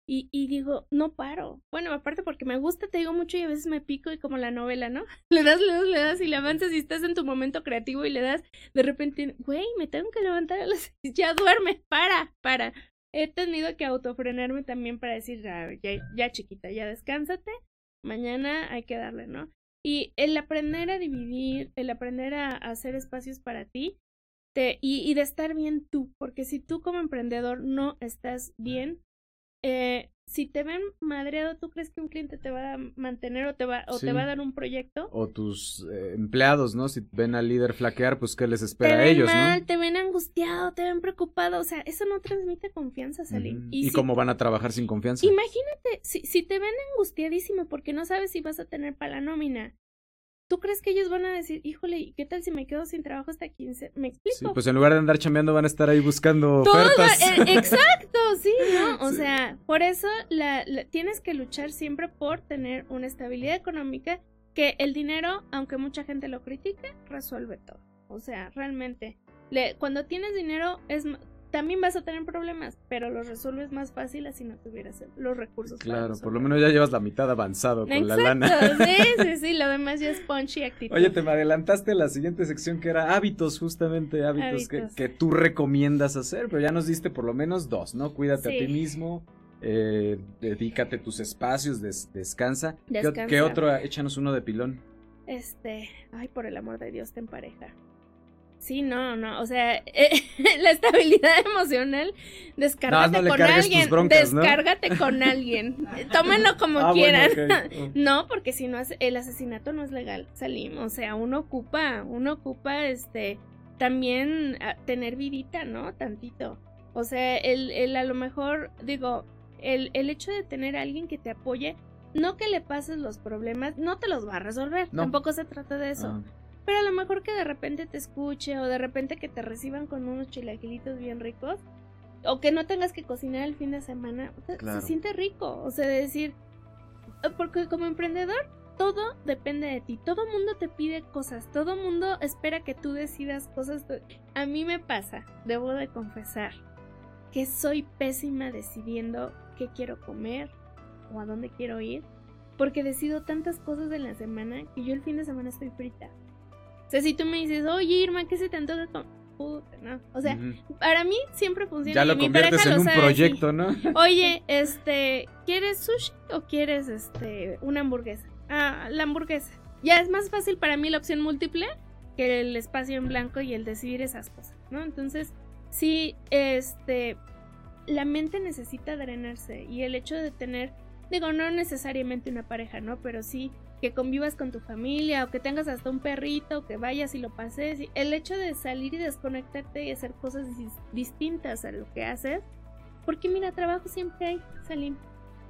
y, y digo, no paro. Bueno, aparte porque me gusta, te digo mucho y a veces me pico y como la novela, ¿no? Le das, le das, le das y le avanzas y estás en tu momento creativo y le das, de repente, güey, me tengo que levantar a las 6, ya duerme, para, para. He tenido que autofrenarme también para decir, "Ah, ya, ya chiquita, ya descánsate, mañana hay que darle, ¿no? Y el aprender a dividir, el aprender a, a hacer espacios para ti te, y, y de estar bien tú, porque si tú como emprendedor no estás bien, eh, si te ven madreado, ¿tú crees que un cliente te va a mantener o te va, o Sí. te va a dar un proyecto? O tus eh, empleados, ¿no? Si ven al líder flaquear, pues, ¿qué les espera a ellos, mal, no? te ven angustiado, te ven preocupado, o sea, eso no transmite confianza, Salim. Ujú. Y ¿Y si- cómo van a trabajar sin confianza? Imagínate, si, si te ven angustiadísimo porque no sabes si vas a tener para la nómina, ¿tú crees que ellos van a decir, híjole, ¿y qué tal si me quedo sin trabajo hasta 15? ¿Me explico? Sí, pues en lugar de andar chambeando van a estar ahí buscando Todo, ofertas. eh, exacto, sí, ¿no? O Sí. sea, por eso la, la- tienes que luchar siempre por tener una estabilidad económica que el dinero, aunque mucha gente lo critique, resuelve todo. O sea, realmente, le- cuando tienes dinero es también vas a tener problemas, pero los resuelves más fácil así no tuvieras los recursos. para Claro, por lo menos ya llevas la mitad avanzado con la lana. Sí, sí, sí, lo demás ya es punch y actitud. Oye, te me adelantaste a la siguiente sección que era hábitos, justamente hábitos, Hábitos. Que, que tú recomiendas hacer, pero ya nos diste por lo menos dos, ¿no? Cuídate a ti mismo, eh, dedícate tus espacios, descansa. ¿Qué, Descansa. ¿Qué otro? Échanos uno de pilón. Este, ay, por el amor de Dios, ten pareja. Sí, no, no, o sea, eh, la estabilidad emocional, descárgate No, no le con alguien, broncas, ¿no? descárgate con alguien, tómenlo como Ah, bueno, quieran. No, porque si no, es- el asesinato no es legal, Salim, o sea, uno ocupa, uno ocupa, este, también ah, tener vidita, ¿no? Tantito. O sea, el, el a lo mejor, digo, el, el hecho de tener a alguien que te apoye, no que le pases los problemas, no te los va a resolver, No. tampoco se trata de eso. Ah, Pero a lo mejor que de repente te escuche o de repente que te reciban con unos chilaquilitos bien ricos o que no tengas que cocinar el fin de semana, o sea, Claro. se siente rico, o sea, de decir, eh, porque como emprendedor todo depende de ti, todo mundo te pide cosas, todo mundo espera que tú decidas cosas. A mí me pasa, debo de confesar, que soy pésima decidiendo qué quiero comer o a dónde quiero ir, porque decido tantas cosas en la semana que yo el fin de semana estoy frita. O sea, si tú me dices, oye Irma, ¿qué se te antoja? com-?" Puta, no. O sea, para mí siempre funciona. ya lo mi conviertes en lo un sabe, sí. proyecto, ¿no? Oye, este, ¿quieres sushi o quieres este una hamburguesa? Ah, la hamburguesa. Ya es más fácil para mí la opción múltiple que el espacio en blanco y el decidir esas cosas, ¿no? Entonces, sí, este, la mente necesita drenarse y el hecho de tener, digo, no necesariamente una pareja, ¿no? Pero sí que convivas con tu familia o que tengas hasta un perrito, que vayas y lo pases. El hecho de salir y desconectarte y hacer cosas dis- distintas a lo que haces. Porque mira, trabajo siempre hay, Salim.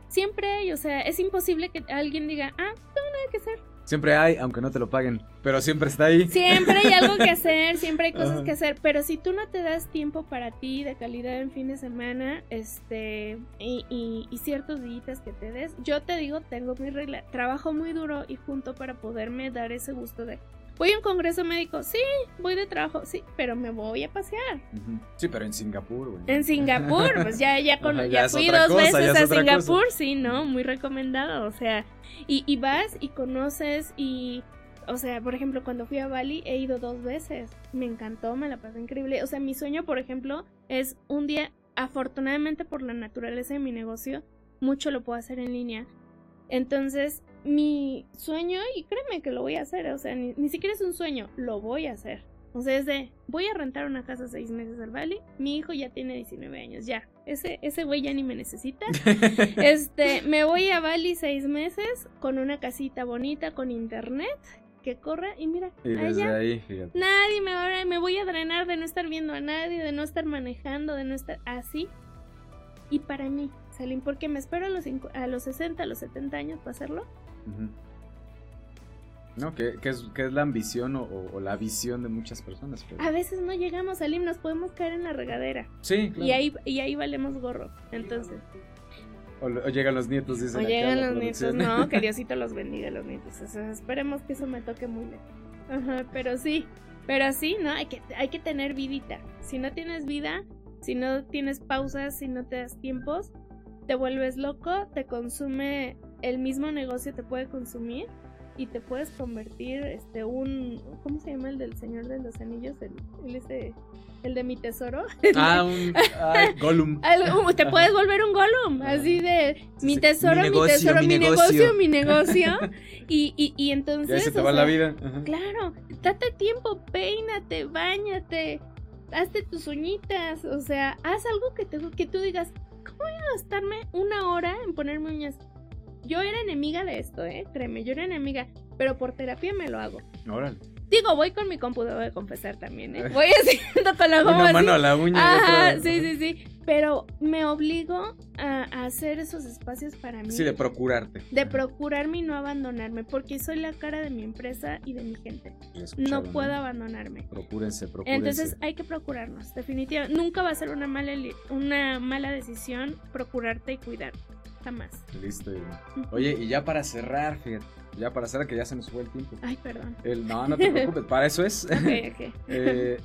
Siempre hay, o sea, es imposible que alguien diga, ah, tengo nada que hacer. Siempre hay, aunque no te lo paguen, pero siempre está ahí. Siempre hay algo que hacer, siempre hay cosas que hacer, pero si tú no te das tiempo para ti de calidad en fin de semana, este, y, y- y ciertos días que te des, yo te digo, tengo mi regla, trabajo muy duro y junto para poderme dar ese gusto de, voy a un congreso médico, sí, voy de trabajo, sí, pero me voy a pasear. Sí, pero en Singapur, güey. En Singapur, pues ya, ya, con, Ajá, ya, fui dos cosa, veces es a Singapur, sí, ¿no? Muy recomendado, o sea, y, y vas y conoces y, o sea, por ejemplo, cuando fui a Bali he ido dos veces, me encantó, me la pasé increíble, o sea, mi sueño, por ejemplo, es un día, afortunadamente por la naturaleza de mi negocio, mucho lo puedo hacer en línea, entonces mi sueño, y créeme que lo voy a hacer, o sea, ni, ni siquiera es un sueño, lo voy a hacer. O sea, es de, voy a rentar una casa seis meses al Bali, mi hijo ya tiene 19 años, ya, ese, ese güey ya ni me necesita. Este, me voy a Bali seis meses con una casita bonita, con internet, que corra, y mira, Y desde allá ahí, fíjate. nadie me va a, me voy a drenar de no estar viendo a nadie, de no estar manejando, de no estar así. Y para mí, Salim, porque me espero a los, a los 60, a los 70 años para hacerlo. No, que, que es, que es la ambición o, o la visión de muchas personas. pero- A veces no llegamos, Salim, nos podemos caer en la regadera. Sí, claro. Y ahí, y ahí valemos gorro. Entonces, O, o llegan los nietos, dicen o llegan los nietos, no, que Diosito los bendiga los nietos. O sea, esperemos que eso me toque muy lejos. Ajá, pero sí, pero sí, ¿no? Hay que, hay que tener vidita. Si no tienes vida, si no tienes pausas, si no te das tiempos, te vuelves loco, te consume, el mismo negocio te puede consumir y te puedes convertir, este, un, ¿cómo se llama el del Señor de los Anillos? El, el ese, el de mi tesoro. Ah, un ay, Gollum. Algo- te puedes volver un Gollum, así de mi tesoro, mi tesoro, mi mi, negocio. negocio, mi negocio. Y, y, y entonces. ahí se te va la vida. Ajá. Claro, date tiempo, peínate, bañate, hazte tus uñitas, o sea, haz algo que, te, que tú digas, ¿cómo voy a gastarme una hora en ponerme uñas? Yo era enemiga de esto, ¿eh? Créeme, yo era enemiga, pero por terapia me lo hago. Órale. Digo, voy con mi compu, debo de confesar también, ¿eh? Voy haciendo con la goma Una así. mano a la uña. otra- sí, sí, sí. Pero me obligo a, a hacer esos espacios para mí. Sí, de procurarte. de procurarme y no abandonarme, porque soy la cara de mi empresa y de mi gente. No puedo abandonarme. Procúrense, procúrense. Entonces hay que procurarnos, definitivamente. Nunca va a ser una mala, una mala decisión procurarte y cuidarte. Jamás. Listo. Oye, y ya para cerrar, fíjate. Ya para cerrar, que ya se nos fue el tiempo. Ay, perdón. El, no, no te preocupes, para eso es. Eh,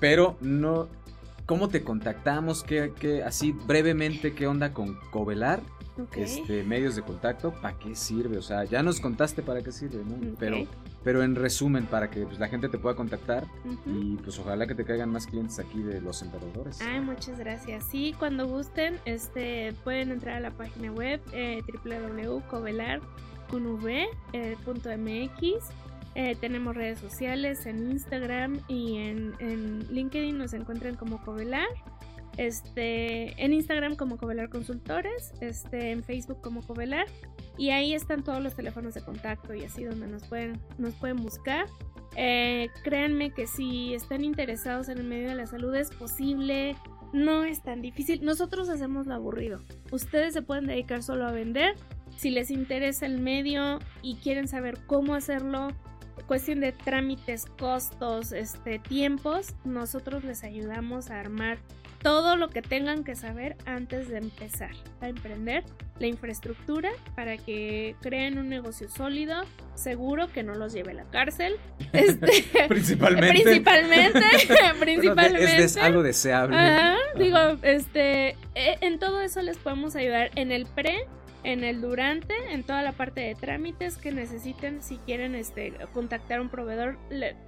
pero no. ¿Cómo te contactamos? ¿Qué, qué- así brevemente, qué onda con Covelar? Este, medios de contacto, ¿para qué sirve? O sea, ya nos contaste para qué sirve, ¿no? Pero, pero en resumen, para que pues, la gente te pueda contactar y pues ojalá que te caigan más clientes aquí de los emprendedores. Ay, muchas gracias. Sí, cuando gusten, este, pueden entrar a la página web eh, www.covelar.mx. Eh, tenemos redes sociales en Instagram y en, en LinkedIn nos encuentran como Covelar. Este, en Instagram como Covelar Consultores, este, en Facebook como Covelar. Y ahí están todos los teléfonos de contacto y así donde nos pueden, nos pueden buscar. Eh, créanme que si están interesados en el medio de la salud es posible, no es tan difícil. Nosotros hacemos lo aburrido. Ustedes se pueden dedicar solo a vender. Si les interesa el medio y quieren saber cómo hacerlo, cuestión de trámites, costos, este, tiempos, nosotros les ayudamos a armar todo lo que tengan que saber antes de empezar a emprender, la infraestructura para que creen un negocio sólido, seguro que no los lleve a la cárcel. Este, principalmente. Principalmente. principalmente. es, algo deseable. digo, este, e, en todo eso les podemos ayudar en el pre en el durante, en toda la parte de trámites que necesiten, si quieren este, contactar a un proveedor,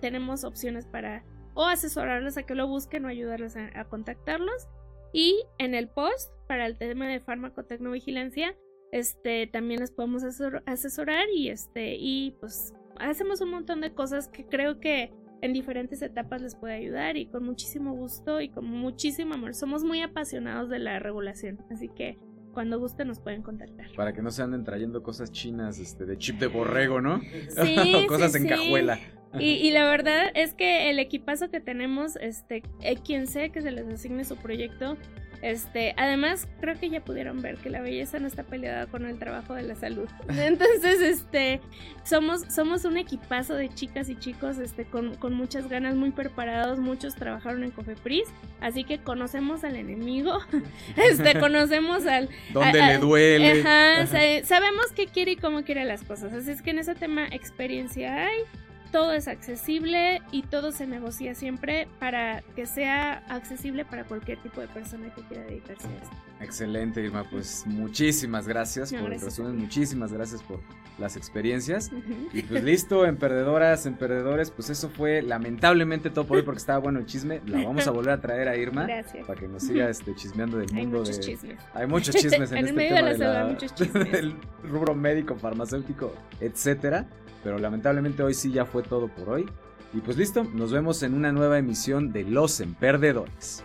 tenemos opciones para o asesorarles a que lo busquen o ayudarles a, contactarlos. Y en el post, para el tema de farmacotecnovigilancia, este, también les podemos asesorar y, este, y pues hacemos un montón de cosas que creo que en diferentes etapas les puede ayudar y con muchísimo gusto y con muchísimo amor. Somos muy apasionados de la regulación, así que cuando gusten nos pueden contactar. Para que no se anden trayendo cosas chinas este, de chip de borrego, ¿no? Sí, cosas en cajuela. Y, la verdad es que el equipazo que tenemos, este, eh, quien sea que se les asigne su proyecto, este, además creo que ya pudieron ver que la belleza no está peleada con el trabajo de la salud. Entonces, este, somos, somos un equipazo de chicas y chicos, este, con, con muchas ganas, muy preparados, muchos trabajaron en Cofepris, así que conocemos al enemigo, este, conocemos al... ¿Dónde le duele? Ajá, sabemos qué quiere y cómo quiere las cosas, así es que en ese tema experiencia hay todo es accesible y todo se negocia siempre para que sea accesible para cualquier tipo de persona que quiera dedicarse a esto. Excelente, Irma. Pues muchísimas gracias por el resumen, muchísimas gracias por las experiencias. Y pues listo, emperdedoras, emprendedores, pues eso fue lamentablemente todo por hoy porque estaba bueno el chisme. La vamos a volver a traer a Irma para que nos siga este, chismeando del mundo Hay muchos chismes. Hay muchos chismes en, en este medio tema de la, muchos chismes. del rubro médico, farmacéutico, etcétera. Pero lamentablemente hoy sí ya fue todo por hoy. Y pues listo, nos vemos en una nueva emisión de Los Emperdedores.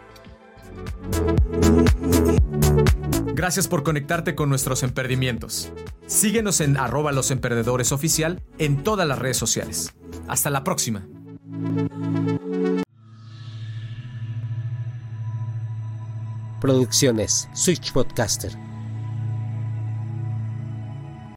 Gracias por conectarte con nuestros emperdimientos. Síguenos en arroba los oficial en todas las redes sociales. Hasta la próxima. Producciones Switch Podcaster